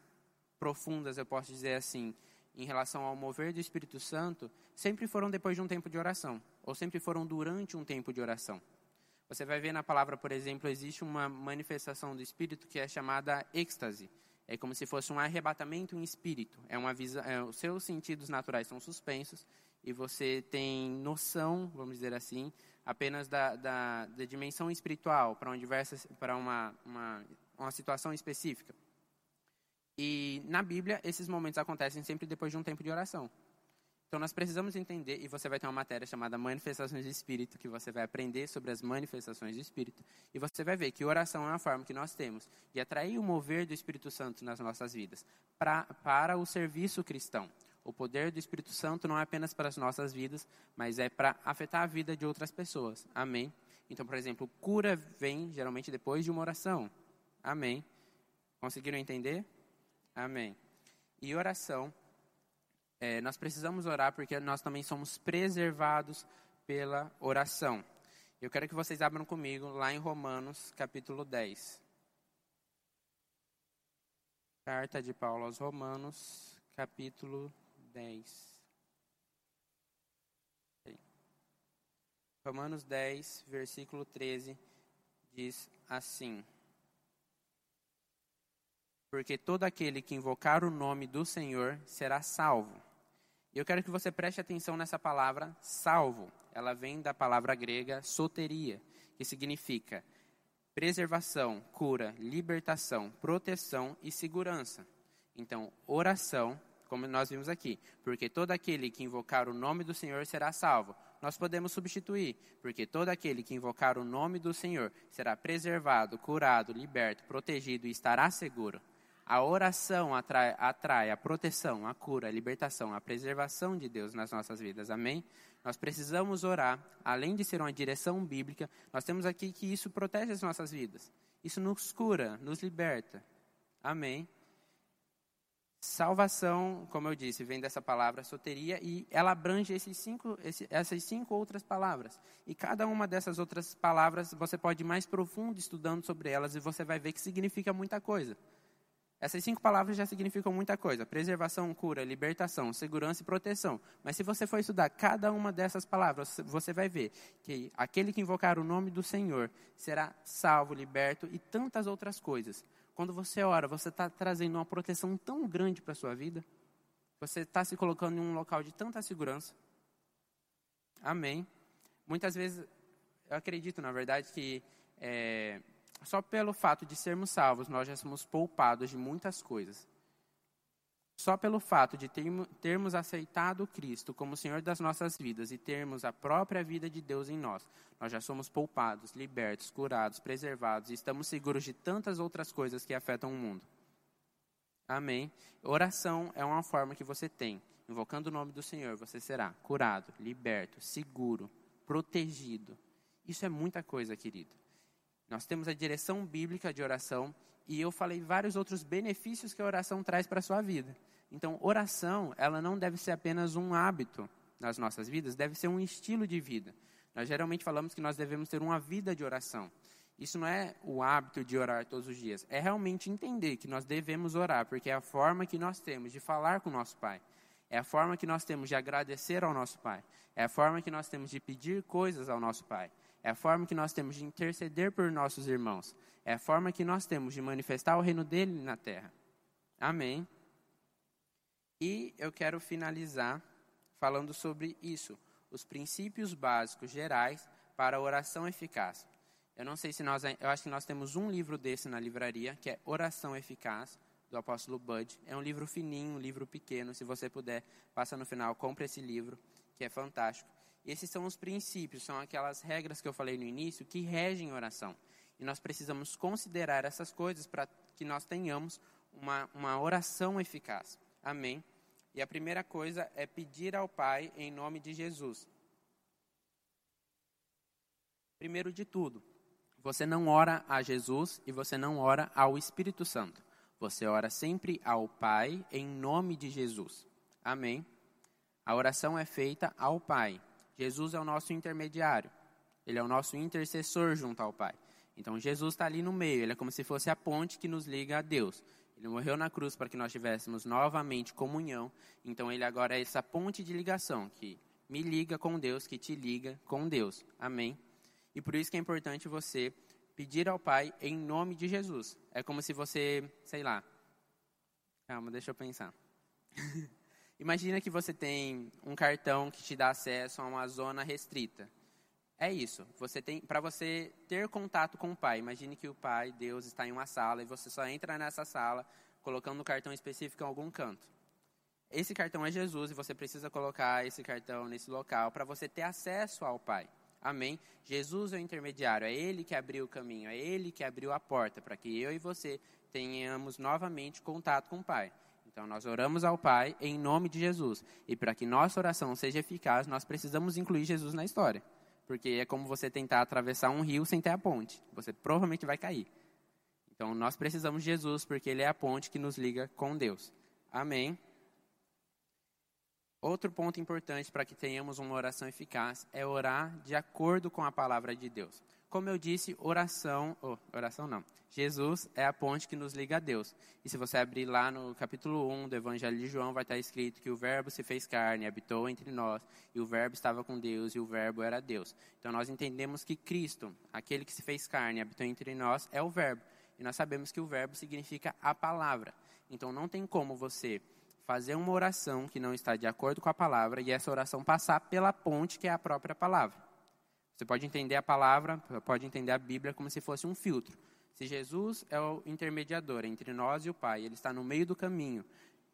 S1: profundas, eu posso dizer assim, em relação ao mover do Espírito Santo, sempre foram depois de um tempo de oração, ou sempre foram durante um tempo de oração. Você vai ver na palavra, por exemplo, existe uma manifestação do Espírito que é chamada êxtase. É como se fosse um arrebatamento em espírito. É uma visão, é, os seus sentidos naturais são suspensos e você tem noção, vamos dizer assim, apenas da, da, da dimensão espiritual para diversa, para uma, uma, uma situação específica. E na Bíblia, esses momentos acontecem sempre depois de um tempo de oração. Então nós precisamos entender, e você vai ter uma matéria chamada Manifestações do Espírito, que você vai aprender sobre as manifestações do Espírito, e você vai ver que oração é uma forma que nós temos de atrair o mover do Espírito Santo nas nossas vidas, pra, para o serviço cristão. O poder do Espírito Santo não é apenas para as nossas vidas, mas é para afetar a vida de outras pessoas. Amém? Então, por exemplo, cura vem geralmente depois de uma oração. Amém? Conseguiram entender? Amém. E oração é, nós precisamos orar porque nós também somos preservados pela oração. Eu quero que vocês abram comigo lá em Romanos, capítulo 10. Carta de Paulo aos Romanos, capítulo 10. Romanos 10, versículo 13, diz assim: Porque todo aquele que invocar o nome do Senhor será salvo. E eu quero que você preste atenção nessa palavra salvo. Ela vem da palavra grega soteria, que significa preservação, cura, libertação, proteção e segurança. Então, oração, como nós vimos aqui, porque todo aquele que invocar o nome do Senhor será salvo. Nós podemos substituir, porque todo aquele que invocar o nome do Senhor será preservado, curado, liberto, protegido e estará seguro. A oração atrai, atrai, a proteção, a cura, a libertação, a preservação de Deus nas nossas vidas. Amém? Nós precisamos orar, além de ser uma direção bíblica, nós temos aqui que isso protege as nossas vidas. Isso nos cura, nos liberta. Amém? Salvação, como eu disse, vem dessa palavra soteria e ela abrange esses cinco, esse, essas cinco outras palavras. E cada uma dessas outras palavras você pode ir mais profundo estudando sobre elas e você vai ver que significa muita coisa. Essas cinco palavras já significam muita coisa: preservação, cura, libertação, segurança e proteção. Mas se você for estudar cada uma dessas palavras, você vai ver que aquele que invocar o nome do Senhor será salvo, liberto e tantas outras coisas. Quando você ora, você está trazendo uma proteção tão grande para a sua vida. Você está se colocando em um local de tanta segurança. Amém. Muitas vezes, eu acredito, na verdade, que é, só pelo fato de sermos salvos, nós já somos poupados de muitas coisas. Só pelo fato de termos aceitado Cristo como Senhor das nossas vidas e termos a própria vida de Deus em nós, nós já somos poupados, libertos, curados, preservados e estamos seguros de tantas outras coisas que afetam o mundo. Amém. Oração é uma forma que você tem. Invocando o nome do Senhor, você será curado, liberto, seguro, protegido. Isso é muita coisa, querido. Nós temos a direção bíblica de oração e eu falei vários outros benefícios que a oração traz para a sua vida. Então, oração, ela não deve ser apenas um hábito nas nossas vidas, deve ser um estilo de vida. Nós geralmente falamos que nós devemos ter uma vida de oração. Isso não é o hábito de orar todos os dias, é realmente entender que nós devemos orar, porque é a forma que nós temos de falar com o nosso Pai, é a forma que nós temos de agradecer ao nosso Pai, é a forma que nós temos de pedir coisas ao nosso Pai, é a forma que nós temos de interceder por nossos irmãos, é a forma que nós temos de manifestar o reino dele na terra. Amém. E eu quero finalizar falando sobre isso, os princípios básicos gerais para a oração eficaz. Eu não sei se nós, eu acho que nós temos um livro desse na livraria, que é Oração Eficaz, do apóstolo Bud. É um livro fininho, um livro pequeno. Se você puder, passa no final, compre esse livro, que é fantástico. Esses são os princípios, são aquelas regras que eu falei no início que regem oração. E nós precisamos considerar essas coisas para que nós tenhamos uma, uma oração eficaz. Amém? E a primeira coisa é pedir ao Pai em nome de Jesus. Primeiro de tudo, você não ora a Jesus e você não ora ao Espírito Santo. Você ora sempre ao Pai em nome de Jesus. Amém? A oração é feita ao Pai. Jesus é o nosso intermediário. Ele é o nosso intercessor junto ao Pai. Então Jesus está ali no meio. Ele é como se fosse a ponte que nos liga a Deus. Ele morreu na cruz para que nós tivéssemos novamente comunhão. Então ele agora é essa ponte de ligação que me liga com Deus, que te liga com Deus. Amém? E por isso que é importante você pedir ao Pai em nome de Jesus. É como se você, sei lá. Calma, deixa eu pensar. [laughs] Imagina que você tem um cartão que te dá acesso a uma zona restrita. É isso. Você tem para você ter contato com o Pai. Imagine que o Pai, Deus, está em uma sala e você só entra nessa sala colocando o cartão específico em algum canto. Esse cartão é Jesus e você precisa colocar esse cartão nesse local para você ter acesso ao Pai. Amém? Jesus é o intermediário, é Ele que abriu o caminho, é Ele que abriu a porta para que eu e você tenhamos novamente contato com o Pai. Então, nós oramos ao Pai em nome de Jesus. E para que nossa oração seja eficaz, nós precisamos incluir Jesus na história. Porque é como você tentar atravessar um rio sem ter a ponte. Você provavelmente vai cair. Então, nós precisamos de Jesus, porque Ele é a ponte que nos liga com Deus. Amém? Outro ponto importante para que tenhamos uma oração eficaz é orar de acordo com a palavra de Deus. Como eu disse, oração, oh, oração não. Jesus é a ponte que nos liga a Deus. E se você abrir lá no capítulo 1 do Evangelho de João, vai estar escrito que o Verbo se fez carne, habitou entre nós, e o Verbo estava com Deus, e o Verbo era Deus. Então nós entendemos que Cristo, aquele que se fez carne, habitou entre nós, é o Verbo. E nós sabemos que o Verbo significa a palavra. Então não tem como você fazer uma oração que não está de acordo com a palavra e essa oração passar pela ponte que é a própria palavra. Você pode entender a palavra, pode entender a Bíblia como se fosse um filtro. Se Jesus é o intermediador entre nós e o Pai, ele está no meio do caminho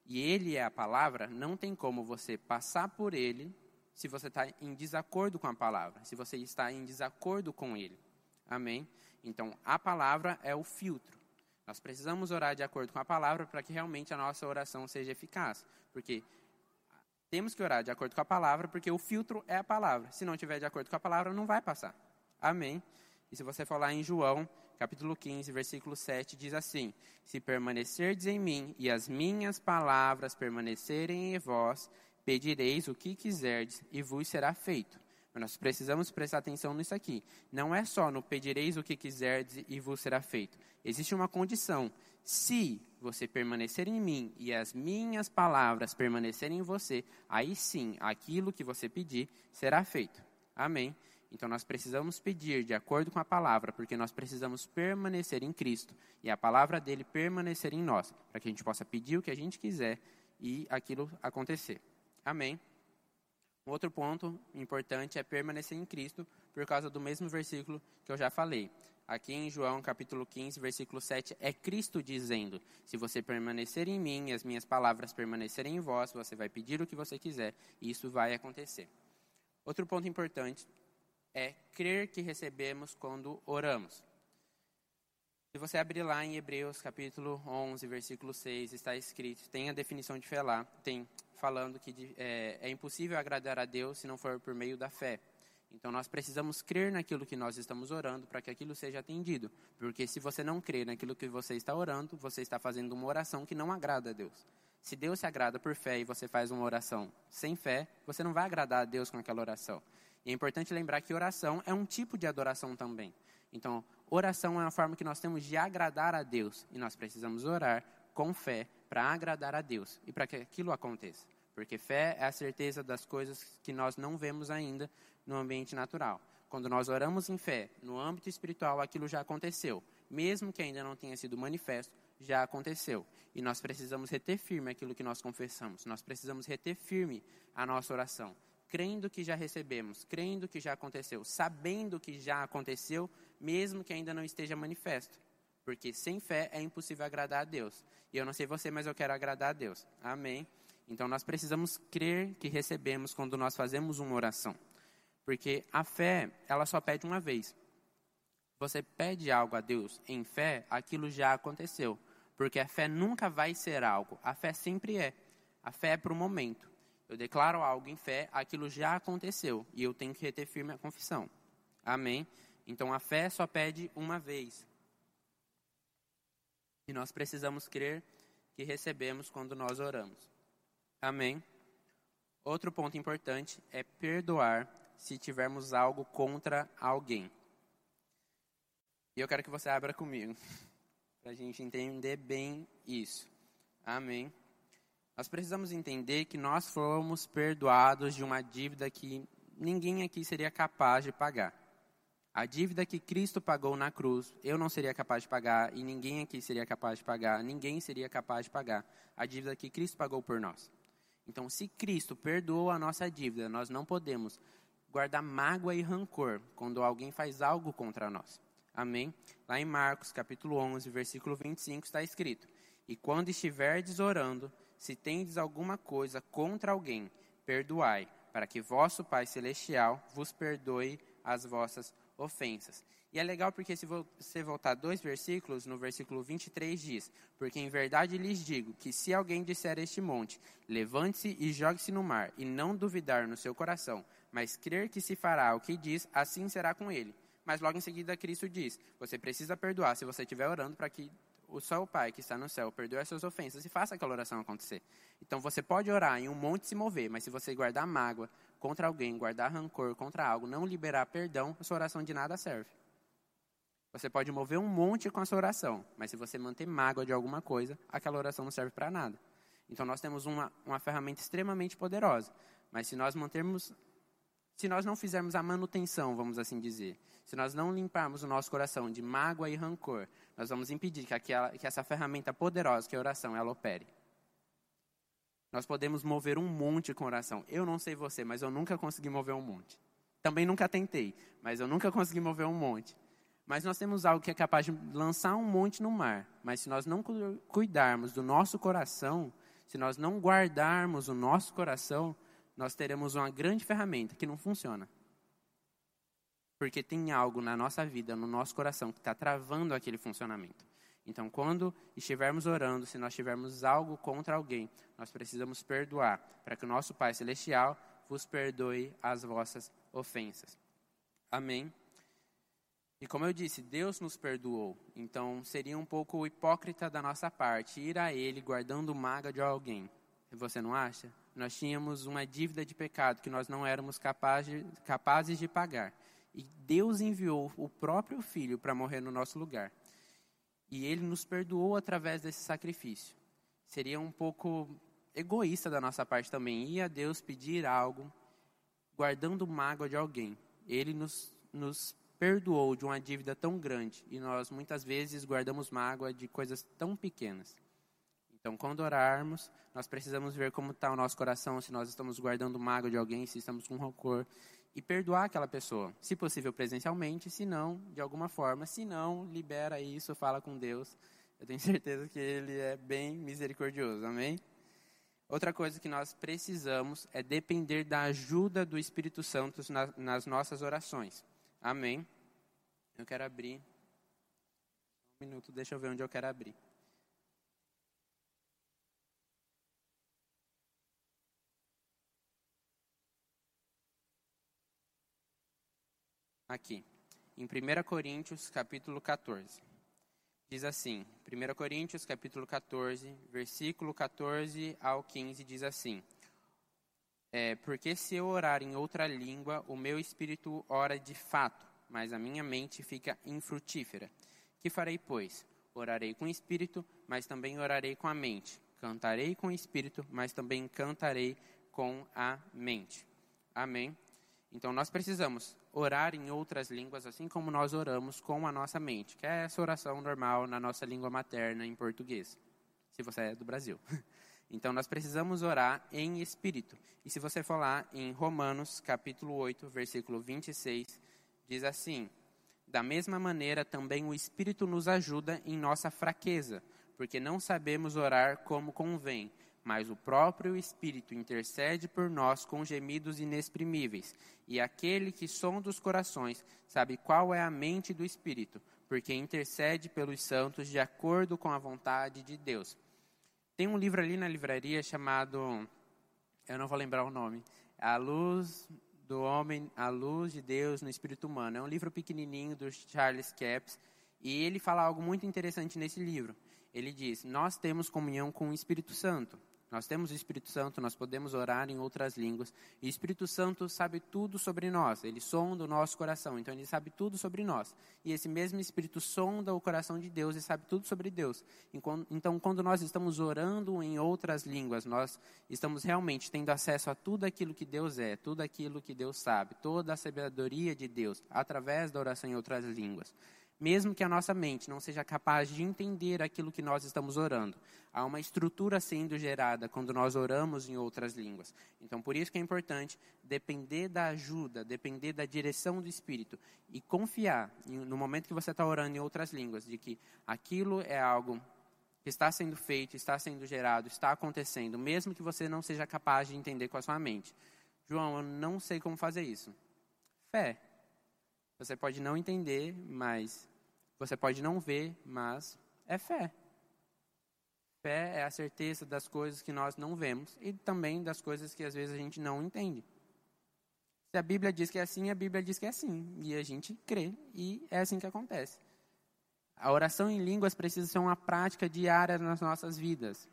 S1: e ele é a palavra, não tem como você passar por ele se você está em desacordo com a palavra, se você está em desacordo com ele. Amém? Então, a palavra é o filtro. Nós precisamos orar de acordo com a palavra para que realmente a nossa oração seja eficaz. Porque temos que orar de acordo com a palavra, porque o filtro é a palavra. Se não tiver de acordo com a palavra, não vai passar. Amém? E se você falar em João, capítulo 15, versículo 7, diz assim: Se permanecerdes em mim e as minhas palavras permanecerem em vós, pedireis o que quiserdes e vos será feito. Mas nós precisamos prestar atenção nisso aqui. Não é só no pedireis o que quiserdes e vos será feito. Existe uma condição. Se você permanecer em mim e as minhas palavras permanecerem em você, aí sim, aquilo que você pedir será feito. Amém? Então nós precisamos pedir de acordo com a palavra, porque nós precisamos permanecer em Cristo e a palavra dele permanecer em nós, para que a gente possa pedir o que a gente quiser e aquilo acontecer. Amém? Outro ponto importante é permanecer em Cristo, por causa do mesmo versículo que eu já falei. Aqui em João capítulo 15, versículo 7, é Cristo dizendo: Se você permanecer em mim e as minhas palavras permanecerem em vós, você vai pedir o que você quiser e isso vai acontecer. Outro ponto importante é crer que recebemos quando oramos. Se você abrir lá em Hebreus capítulo 11, versículo 6, está escrito, tem a definição de fé lá, tem falando que é, é impossível agradar a Deus se não for por meio da fé. Então nós precisamos crer naquilo que nós estamos orando para que aquilo seja atendido. Porque se você não crer naquilo que você está orando, você está fazendo uma oração que não agrada a Deus. Se Deus se agrada por fé e você faz uma oração sem fé, você não vai agradar a Deus com aquela oração. E é importante lembrar que oração é um tipo de adoração também. Então, oração é uma forma que nós temos de agradar a Deus. E nós precisamos orar com fé para agradar a Deus e para que aquilo aconteça. Porque fé é a certeza das coisas que nós não vemos ainda no ambiente natural. Quando nós oramos em fé, no âmbito espiritual, aquilo já aconteceu. Mesmo que ainda não tenha sido manifesto, já aconteceu. E nós precisamos reter firme aquilo que nós confessamos. Nós precisamos reter firme a nossa oração. Crendo que já recebemos, crendo que já aconteceu, sabendo que já aconteceu, mesmo que ainda não esteja manifesto. Porque sem fé é impossível agradar a Deus. E eu não sei você, mas eu quero agradar a Deus. Amém? Então nós precisamos crer que recebemos quando nós fazemos uma oração. Porque a fé, ela só pede uma vez. Você pede algo a Deus em fé, aquilo já aconteceu. Porque a fé nunca vai ser algo. A fé sempre é. A fé é para o momento. Eu declaro algo em fé, aquilo já aconteceu. E eu tenho que reter firme a confissão. Amém? Então a fé só pede uma vez. E nós precisamos crer que recebemos quando nós oramos. Amém? Outro ponto importante é perdoar se tivermos algo contra alguém. E eu quero que você abra comigo, [laughs] para a gente entender bem isso. Amém. Nós precisamos entender que nós fomos perdoados de uma dívida que ninguém aqui seria capaz de pagar. A dívida que Cristo pagou na cruz, eu não seria capaz de pagar e ninguém aqui seria capaz de pagar, ninguém seria capaz de pagar a dívida que Cristo pagou por nós. Então, se Cristo perdoou a nossa dívida, nós não podemos guardar mágoa e rancor quando alguém faz algo contra nós. Amém? Lá em Marcos, capítulo 11, versículo 25, está escrito: E quando estiverdes orando, se tendes alguma coisa contra alguém, perdoai, para que vosso Pai Celestial vos perdoe as vossas ofensas. E é legal porque se você voltar dois versículos, no versículo 23 diz: Porque em verdade lhes digo que se alguém disser a este monte, levante-se e jogue-se no mar, e não duvidar no seu coração, mas crer que se fará o que diz, assim será com ele. Mas logo em seguida Cristo diz: Você precisa perdoar se você estiver orando para que o seu Pai que está no céu perdoe as suas ofensas e faça aquela oração acontecer. Então você pode orar em um monte se mover, mas se você guardar mágoa contra alguém, guardar rancor contra algo, não liberar perdão, a sua oração de nada serve. Você pode mover um monte com a sua oração, mas se você manter mágoa de alguma coisa, aquela oração não serve para nada. Então nós temos uma, uma ferramenta extremamente poderosa, mas se nós mantermos se nós não fizermos a manutenção, vamos assim dizer, se nós não limparmos o nosso coração de mágoa e rancor, nós vamos impedir que, aquela, que essa ferramenta poderosa, que é a oração, ela opere. Nós podemos mover um monte com oração. Eu não sei você, mas eu nunca consegui mover um monte. Também nunca tentei, mas eu nunca consegui mover um monte. Mas nós temos algo que é capaz de lançar um monte no mar. Mas se nós não cuidarmos do nosso coração, se nós não guardarmos o nosso coração, nós teremos uma grande ferramenta que não funciona. Porque tem algo na nossa vida, no nosso coração, que está travando aquele funcionamento. Então, quando estivermos orando, se nós tivermos algo contra alguém, nós precisamos perdoar, para que o nosso Pai Celestial vos perdoe as vossas ofensas. Amém? E como eu disse, Deus nos perdoou. Então, seria um pouco hipócrita da nossa parte ir a Ele guardando mágoa de alguém. Você não acha? nós tínhamos uma dívida de pecado que nós não éramos capazes, capazes de pagar. E Deus enviou o próprio Filho para morrer no nosso lugar. E Ele nos perdoou através desse sacrifício. Seria um pouco egoísta da nossa parte também ir a Deus pedir algo guardando mágoa de alguém. Ele nos, nos perdoou de uma dívida tão grande e nós muitas vezes guardamos mágoa de coisas tão pequenas. Então, quando orarmos, nós precisamos ver como está o nosso coração, se nós estamos guardando mágoa de alguém, se estamos com rancor, e perdoar aquela pessoa, se possível presencialmente, se não, de alguma forma, se não, libera isso, fala com Deus. Eu tenho [laughs] certeza que Ele é bem misericordioso, amém? Outra coisa que nós precisamos é depender da ajuda do Espírito Santo nas nossas orações, amém? Eu quero abrir. Um minuto, deixa eu ver onde eu quero abrir. aqui, em 1 Coríntios, capítulo 14. Diz assim, 1 Coríntios, capítulo 14, versículo 14 ao 15, diz assim: é, Porque se eu orar em outra língua, o meu espírito ora de fato, mas a minha mente fica infrutífera. Que farei, pois? Orarei com o espírito, mas também orarei com a mente. Cantarei com o espírito, mas também cantarei com a mente. Amém? Então nós precisamos orar em outras línguas, assim como nós oramos com a nossa mente, que é essa oração normal na nossa língua materna, em português, se você é do Brasil. [laughs] Então nós precisamos orar em espírito. E se você for lá em Romanos, capítulo 8, versículo 26, diz assim: Da mesma maneira também o espírito nos ajuda em nossa fraqueza, porque não sabemos orar como convém mas o próprio Espírito intercede por nós com gemidos inexprimíveis. E aquele que sonda os corações sabe qual é a mente do Espírito, porque intercede pelos santos de acordo com a vontade de Deus. Tem um livro ali na livraria chamado, eu não vou lembrar o nome, A Luz do Homem, A Luz de Deus no Espírito Humano. É um livro pequenininho do Charles Capps e ele fala algo muito interessante nesse livro. Ele diz: Nós temos comunhão com o Espírito Santo. Nós temos o Espírito Santo, nós podemos orar em outras línguas. E o Espírito Santo sabe tudo sobre nós. Ele sonda o nosso coração, então ele sabe tudo sobre nós. E esse mesmo Espírito sonda o coração de Deus e sabe tudo sobre Deus. Então, quando nós estamos orando em outras línguas, nós estamos realmente tendo acesso a tudo aquilo que Deus é, tudo aquilo que Deus sabe, toda a sabedoria de Deus, através da oração em outras línguas mesmo que a nossa mente não seja capaz de entender aquilo que nós estamos orando. Há uma estrutura sendo gerada quando nós oramos em outras línguas. Então, por isso que é importante depender da ajuda, depender da direção do Espírito e confiar no momento que você está orando em outras línguas, de que aquilo é algo que está sendo feito, está sendo gerado, está acontecendo, mesmo que você não seja capaz de entender com a sua mente. João, eu não sei como fazer isso. Fé. Você pode não entender, mas você pode não ver, mas é fé. Fé é a certeza das coisas que nós não vemos e também das coisas que às vezes a gente não entende. Se a Bíblia diz que é assim, a Bíblia diz que é assim. E a gente crê e é assim que acontece. A oração em línguas precisa ser uma prática diária nas nossas vidas.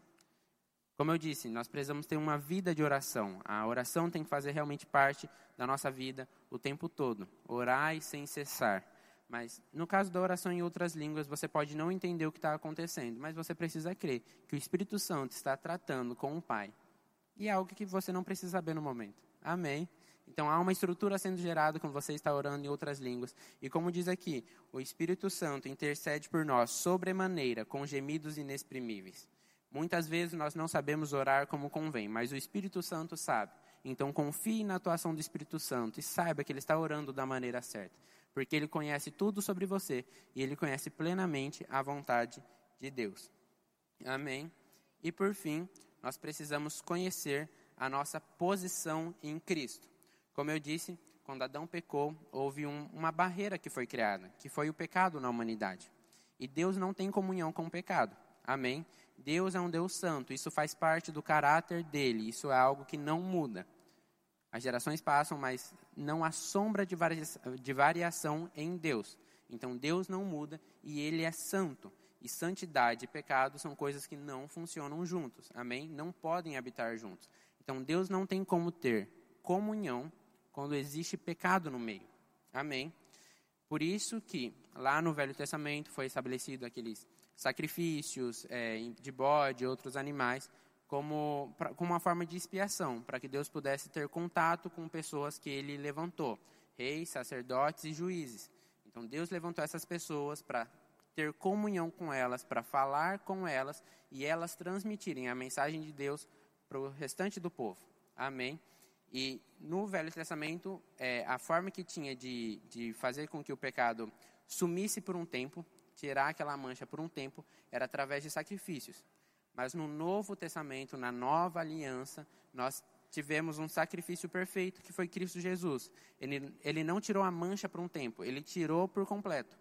S1: Como eu disse, nós precisamos ter uma vida de oração. A oração tem que fazer realmente parte da nossa vida o tempo todo. Orar sem cessar. Mas no caso da oração em outras línguas, você pode não entender o que está acontecendo, mas você precisa crer que o Espírito Santo está tratando com o Pai. E é algo que você não precisa saber no momento. Amém? Então há uma estrutura sendo gerada quando você está orando em outras línguas. E como diz aqui, o Espírito Santo intercede por nós sobremaneira com gemidos inexprimíveis. Muitas vezes nós não sabemos orar como convém, mas o Espírito Santo sabe. Então confie na atuação do Espírito Santo e saiba que ele está orando da maneira certa, porque ele conhece tudo sobre você e ele conhece plenamente a vontade de Deus. Amém. E por fim, nós precisamos conhecer a nossa posição em Cristo. Como eu disse, quando Adão pecou, houve um, uma barreira que foi criada, que foi o pecado na humanidade. E Deus não tem comunhão com o pecado. Amém? Deus é um Deus santo, isso faz parte do caráter dele, isso é algo que não muda. As gerações passam, mas não há sombra de, variação em Deus. Então Deus não muda e ele é santo. E santidade e pecado são coisas que não funcionam juntos. Amém? Não podem habitar juntos. Então Deus não tem como ter comunhão quando existe pecado no meio. Amém? Por isso que lá no Velho Testamento foi estabelecido aqueles sacrifícios é, de bode outros animais como, pra, como uma forma de expiação, para que Deus pudesse ter contato com pessoas que ele levantou, reis, sacerdotes e juízes. Então Deus levantou essas pessoas para ter comunhão com elas, para falar com elas e elas transmitirem a mensagem de Deus para o restante do povo. Amém? E no Velho Testamento, é, a forma que tinha de, de fazer com que o pecado sumisse por um tempo, tirar aquela mancha por um tempo, era através de sacrifícios. Mas no Novo Testamento, na nova aliança, nós tivemos um sacrifício perfeito, que foi Cristo Jesus. Ele, ele não tirou a mancha por um tempo, ele tirou por completo.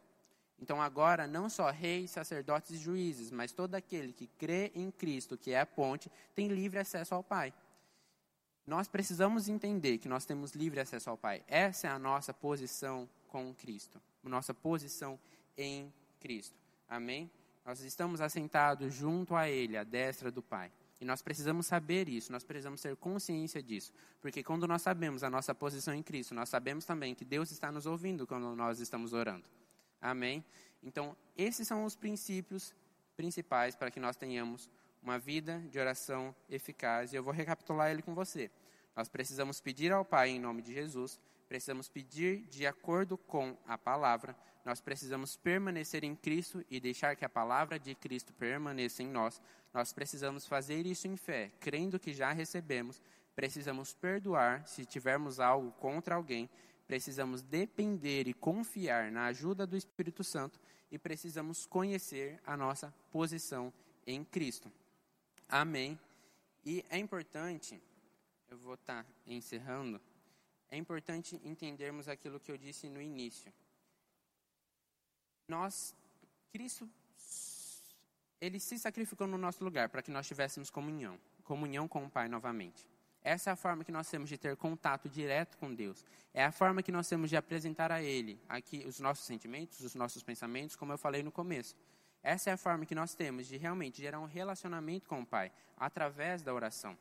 S1: Então agora, não só reis, sacerdotes e juízes, mas todo aquele que crê em Cristo, que é a ponte, tem livre acesso ao Pai. Nós precisamos entender que nós temos livre acesso ao Pai. Essa é a nossa posição com Cristo, nossa posição em Cristo. Amém? Nós estamos assentados junto a Ele, à destra do Pai. E nós precisamos saber isso, nós precisamos ter consciência disso. Porque quando nós sabemos a nossa posição em Cristo, nós sabemos também que Deus está nos ouvindo quando nós estamos orando. Amém? Então, esses são os princípios principais para que nós tenhamos uma vida de oração eficaz. E eu vou recapitular ele com você. Nós precisamos pedir ao Pai em nome de Jesus, precisamos pedir de acordo com a palavra, nós precisamos permanecer em Cristo e deixar que a palavra de Cristo permaneça em nós. Nós precisamos fazer isso em fé, crendo que já recebemos. Precisamos perdoar se tivermos algo contra alguém. Precisamos depender e confiar na ajuda do Espírito Santo e precisamos conhecer a nossa posição em Cristo. Amém. E é importante, eu vou estar tá encerrando, é importante entendermos aquilo que eu disse no início nós, Cristo, ele se sacrificou no nosso lugar para que nós tivéssemos comunhão, comunhão com o Pai novamente. Essa é a forma que nós temos de ter contato direto com Deus. É a forma que nós temos de apresentar a Ele aqui os nossos sentimentos, os nossos pensamentos, como eu falei no começo. Essa é a forma que nós temos de realmente gerar um relacionamento com o Pai através da oração.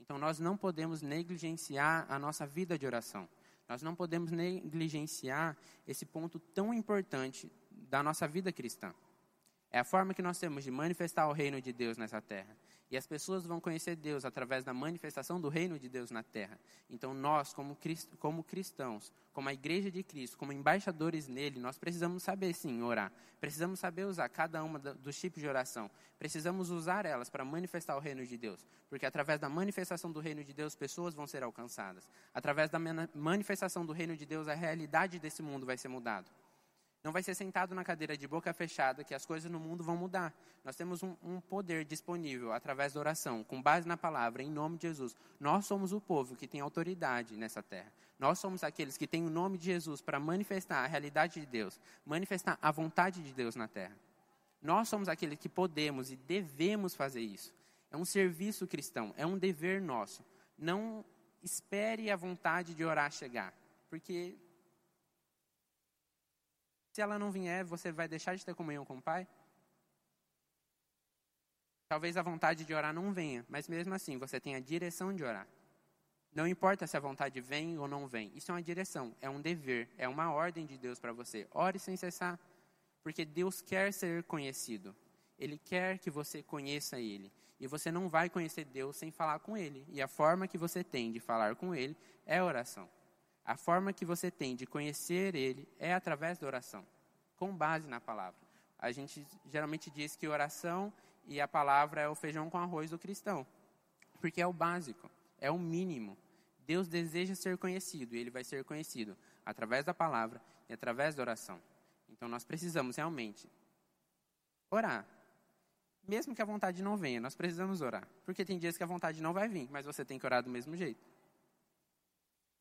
S1: Então nós não podemos negligenciar a nossa vida de oração. Nós não podemos negligenciar esse ponto tão importante da nossa vida cristã. É a forma que nós temos de manifestar o reino de Deus nessa terra. E as pessoas vão conhecer Deus através da manifestação do reino de Deus na terra. Então, nós, como, como cristãos, como a igreja de Cristo, como embaixadores nele, nós precisamos saber sim orar. Precisamos saber usar cada uma dos tipos de oração. Precisamos usar elas para manifestar o reino de Deus. Porque através da manifestação do reino de Deus, pessoas vão ser alcançadas. Através da manifestação do reino de Deus, a realidade desse mundo vai ser mudada. Não vai ser sentado na cadeira de boca fechada que as coisas no mundo vão mudar. Nós temos um, um, poder disponível através da oração, com base na palavra, em nome de Jesus. Nós somos o povo que tem autoridade nessa terra. Nós somos aqueles que têm o nome de Jesus para manifestar a realidade de Deus, manifestar a vontade de Deus na terra. Nós somos aqueles que podemos e devemos fazer isso. É um serviço cristão, é um dever nosso. Não espere a vontade de orar chegar, porque se ela não vier, você vai deixar de ter comunhão com o Pai? Talvez a vontade de orar não venha, mas mesmo assim você tem a direção de orar. Não importa se a vontade vem ou não vem, isso é uma direção, é um dever, é uma ordem de Deus para você. Ore sem cessar, porque Deus quer ser conhecido. Ele quer que você conheça Ele. E você não vai conhecer Deus sem falar com Ele. E a forma que você tem de falar com Ele é oração. A forma que você tem de conhecer Ele é através da oração, com base na palavra. A gente geralmente diz que oração e a palavra é o feijão com arroz do cristão, porque é o básico, é o mínimo. Deus deseja ser conhecido e Ele vai ser conhecido através da palavra e através da oração. Então nós precisamos realmente orar. Mesmo que a vontade não venha, nós precisamos orar. Porque tem dias que a vontade não vai vir, mas você tem que orar do mesmo jeito.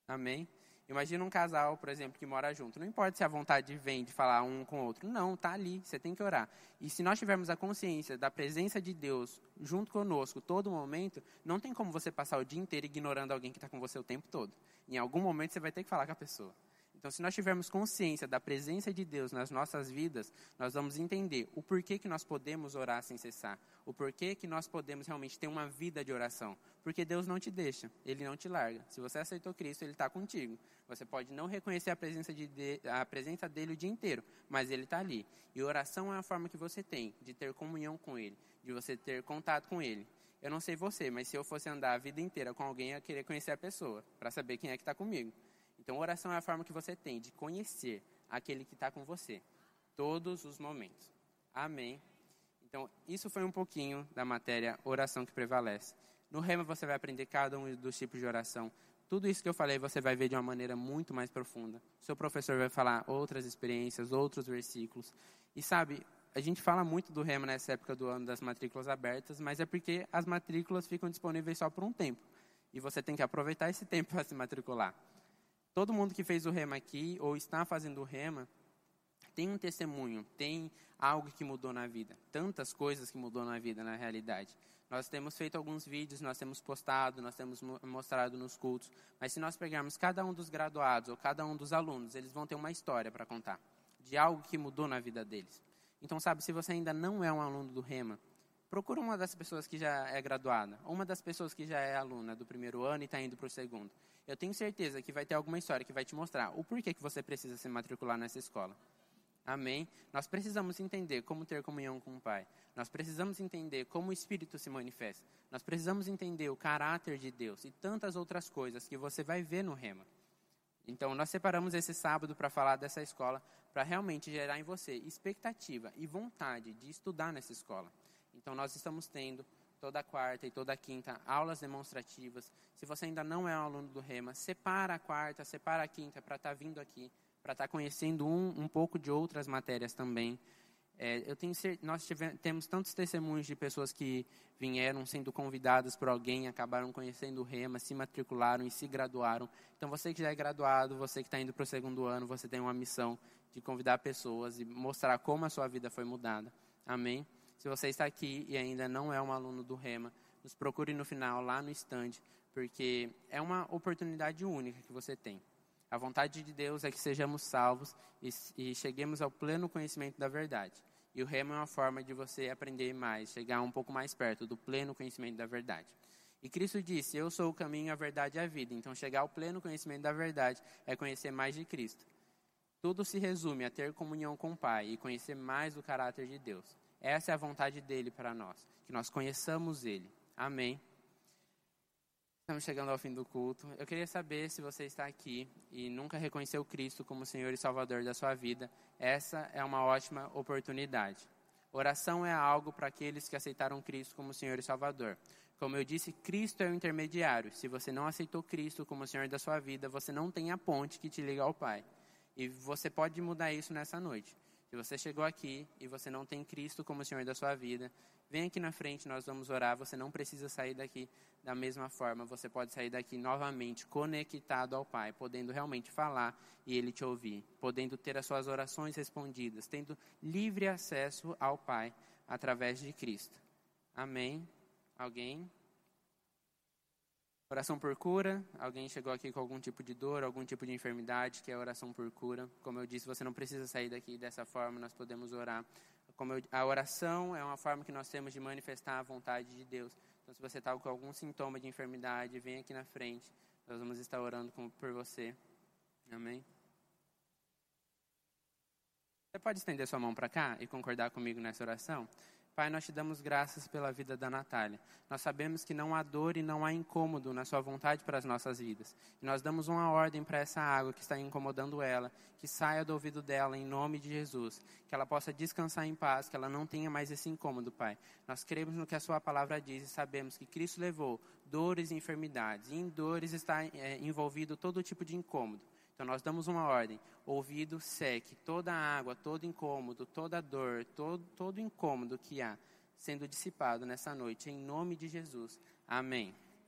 S1: Amém? Imagina um casal, por exemplo, que mora junto. Não importa se a vontade vem de falar um com o outro. Não, está ali, você tem que orar. E se nós tivermos a consciência da presença de Deus junto conosco todo momento, não tem como você passar o dia inteiro ignorando alguém que está com você o tempo todo. Em algum momento você vai ter que falar com a pessoa. Então, se nós tivermos consciência da presença de Deus nas nossas vidas, nós vamos entender o porquê que nós podemos orar sem cessar, o porquê que nós podemos realmente ter uma vida de oração. Porque Deus não te deixa, Ele não te larga. Se você aceitou Cristo, Ele está contigo. Você pode não reconhecer a presença, de, a presença dele o dia inteiro, mas Ele está ali. E oração é a forma que você tem de ter comunhão com Ele, de você ter contato com Ele. Eu não sei você, mas se eu fosse andar a vida inteira com alguém, eu ia querer conhecer a pessoa, para saber quem é que está comigo. Então, oração é a forma que você tem de conhecer aquele que está com você, todos os momentos. Amém. Então, isso foi um pouquinho da matéria oração que prevalece. No Rema você vai aprender cada um dos tipos de oração. Tudo isso que eu falei você vai ver de uma maneira muito mais profunda. Seu professor vai falar outras experiências, outros versículos. E sabe, a gente fala muito do Rema nessa época do ano das matrículas abertas, mas é porque as matrículas ficam disponíveis só por um tempo. E você tem que aproveitar esse tempo [laughs] para se matricular. Todo mundo que fez o Rema aqui ou está fazendo o Rema tem um testemunho, tem algo que mudou na vida. Tantas coisas que mudou na vida, na realidade. Nós temos feito alguns vídeos, nós temos postado, nós temos mostrado nos cultos. Mas se nós pegarmos cada um dos graduados ou cada um dos alunos, eles vão ter uma história para contar de algo que mudou na vida deles. Então, sabe, se você ainda não é um aluno do Rema, procura uma das pessoas que já é graduada, ou uma das pessoas que já é aluna do primeiro ano e está indo para o segundo. Eu tenho certeza que vai ter alguma história que vai te mostrar o porquê que você precisa se matricular nessa escola. Amém? Nós precisamos entender como ter comunhão com o Pai. Nós precisamos entender como o Espírito se manifesta. Nós precisamos entender o caráter de Deus e tantas outras coisas que você vai ver no Rema. Então, nós separamos esse sábado para falar dessa escola, para realmente gerar em você expectativa e vontade de estudar nessa escola. Então, nós estamos tendo toda quarta e toda quinta aulas demonstrativas. Se você ainda não é um aluno do Rema, separa a quarta, separa a quinta para estar tá vindo aqui para estar tá conhecendo um, um pouco de outras matérias também. É, eu tenho nós tivemos, temos tantos testemunhos de pessoas que vieram sendo convidadas por alguém, acabaram conhecendo o Rema, se matricularam e se graduaram. Então, você que já é graduado, você que está indo para o segundo ano, você tem uma missão de convidar pessoas e mostrar como a sua vida foi mudada. Amém? Se você está aqui e ainda não é um aluno do Rema, nos procure no final, lá no stand, porque é uma oportunidade única que você tem. A vontade de Deus é que sejamos salvos e, e cheguemos ao pleno conhecimento da verdade. E o remo é uma forma de você aprender mais, chegar um pouco mais perto do pleno conhecimento da verdade. E Cristo disse: Eu sou o caminho, a verdade e a vida. Então, chegar ao pleno conhecimento da verdade é conhecer mais de Cristo. Tudo se resume a ter comunhão com o Pai e conhecer mais o caráter de Deus. Essa é a vontade dele para nós, que nós conheçamos ele. Amém. Estamos chegando ao fim do culto. Eu queria saber se você está aqui e nunca reconheceu Cristo como Senhor e Salvador da sua vida. Essa é uma ótima oportunidade. Oração é algo para aqueles que aceitaram Cristo como Senhor e Salvador. Como eu disse, Cristo é o intermediário. Se você não aceitou Cristo como Senhor da sua vida, você não tem a ponte que te liga ao Pai. E você pode mudar isso nessa noite. Se você chegou aqui e você não tem Cristo como Senhor da sua vida, vem aqui na frente, nós vamos orar. Você não precisa sair daqui da mesma forma. Você pode sair daqui novamente conectado ao Pai, podendo realmente falar e Ele te ouvir, podendo ter as suas orações respondidas, tendo livre acesso ao Pai através de Cristo. Amém? Alguém? Oração por cura. Alguém chegou aqui com algum tipo de dor, algum tipo de enfermidade, que é oração por cura. Como eu disse, você não precisa sair daqui dessa forma, nós podemos orar. Como eu, a oração é uma forma que nós temos de manifestar a vontade de Deus. Então, se você está com algum sintoma de enfermidade, vem aqui na frente. Nós vamos estar orando com, por você. Amém? Você pode estender sua mão para cá e concordar comigo nessa oração? Pai, nós te damos graças pela vida da Natália. Nós sabemos que não há dor e não há incômodo na sua vontade para as nossas vidas. E nós damos uma ordem para essa água que está incomodando ela, que saia do ouvido dela em nome de Jesus, que ela possa descansar em paz, que ela não tenha mais esse incômodo, Pai. Nós cremos no que a sua palavra diz e sabemos que Cristo levou dores e enfermidades, e em dores está é, envolvido todo tipo de incômodo. Então nós damos uma ordem: ouvido seque, toda água, todo incômodo, toda dor, todo, todo incômodo que há sendo dissipado nessa noite, em nome de Jesus. Amém.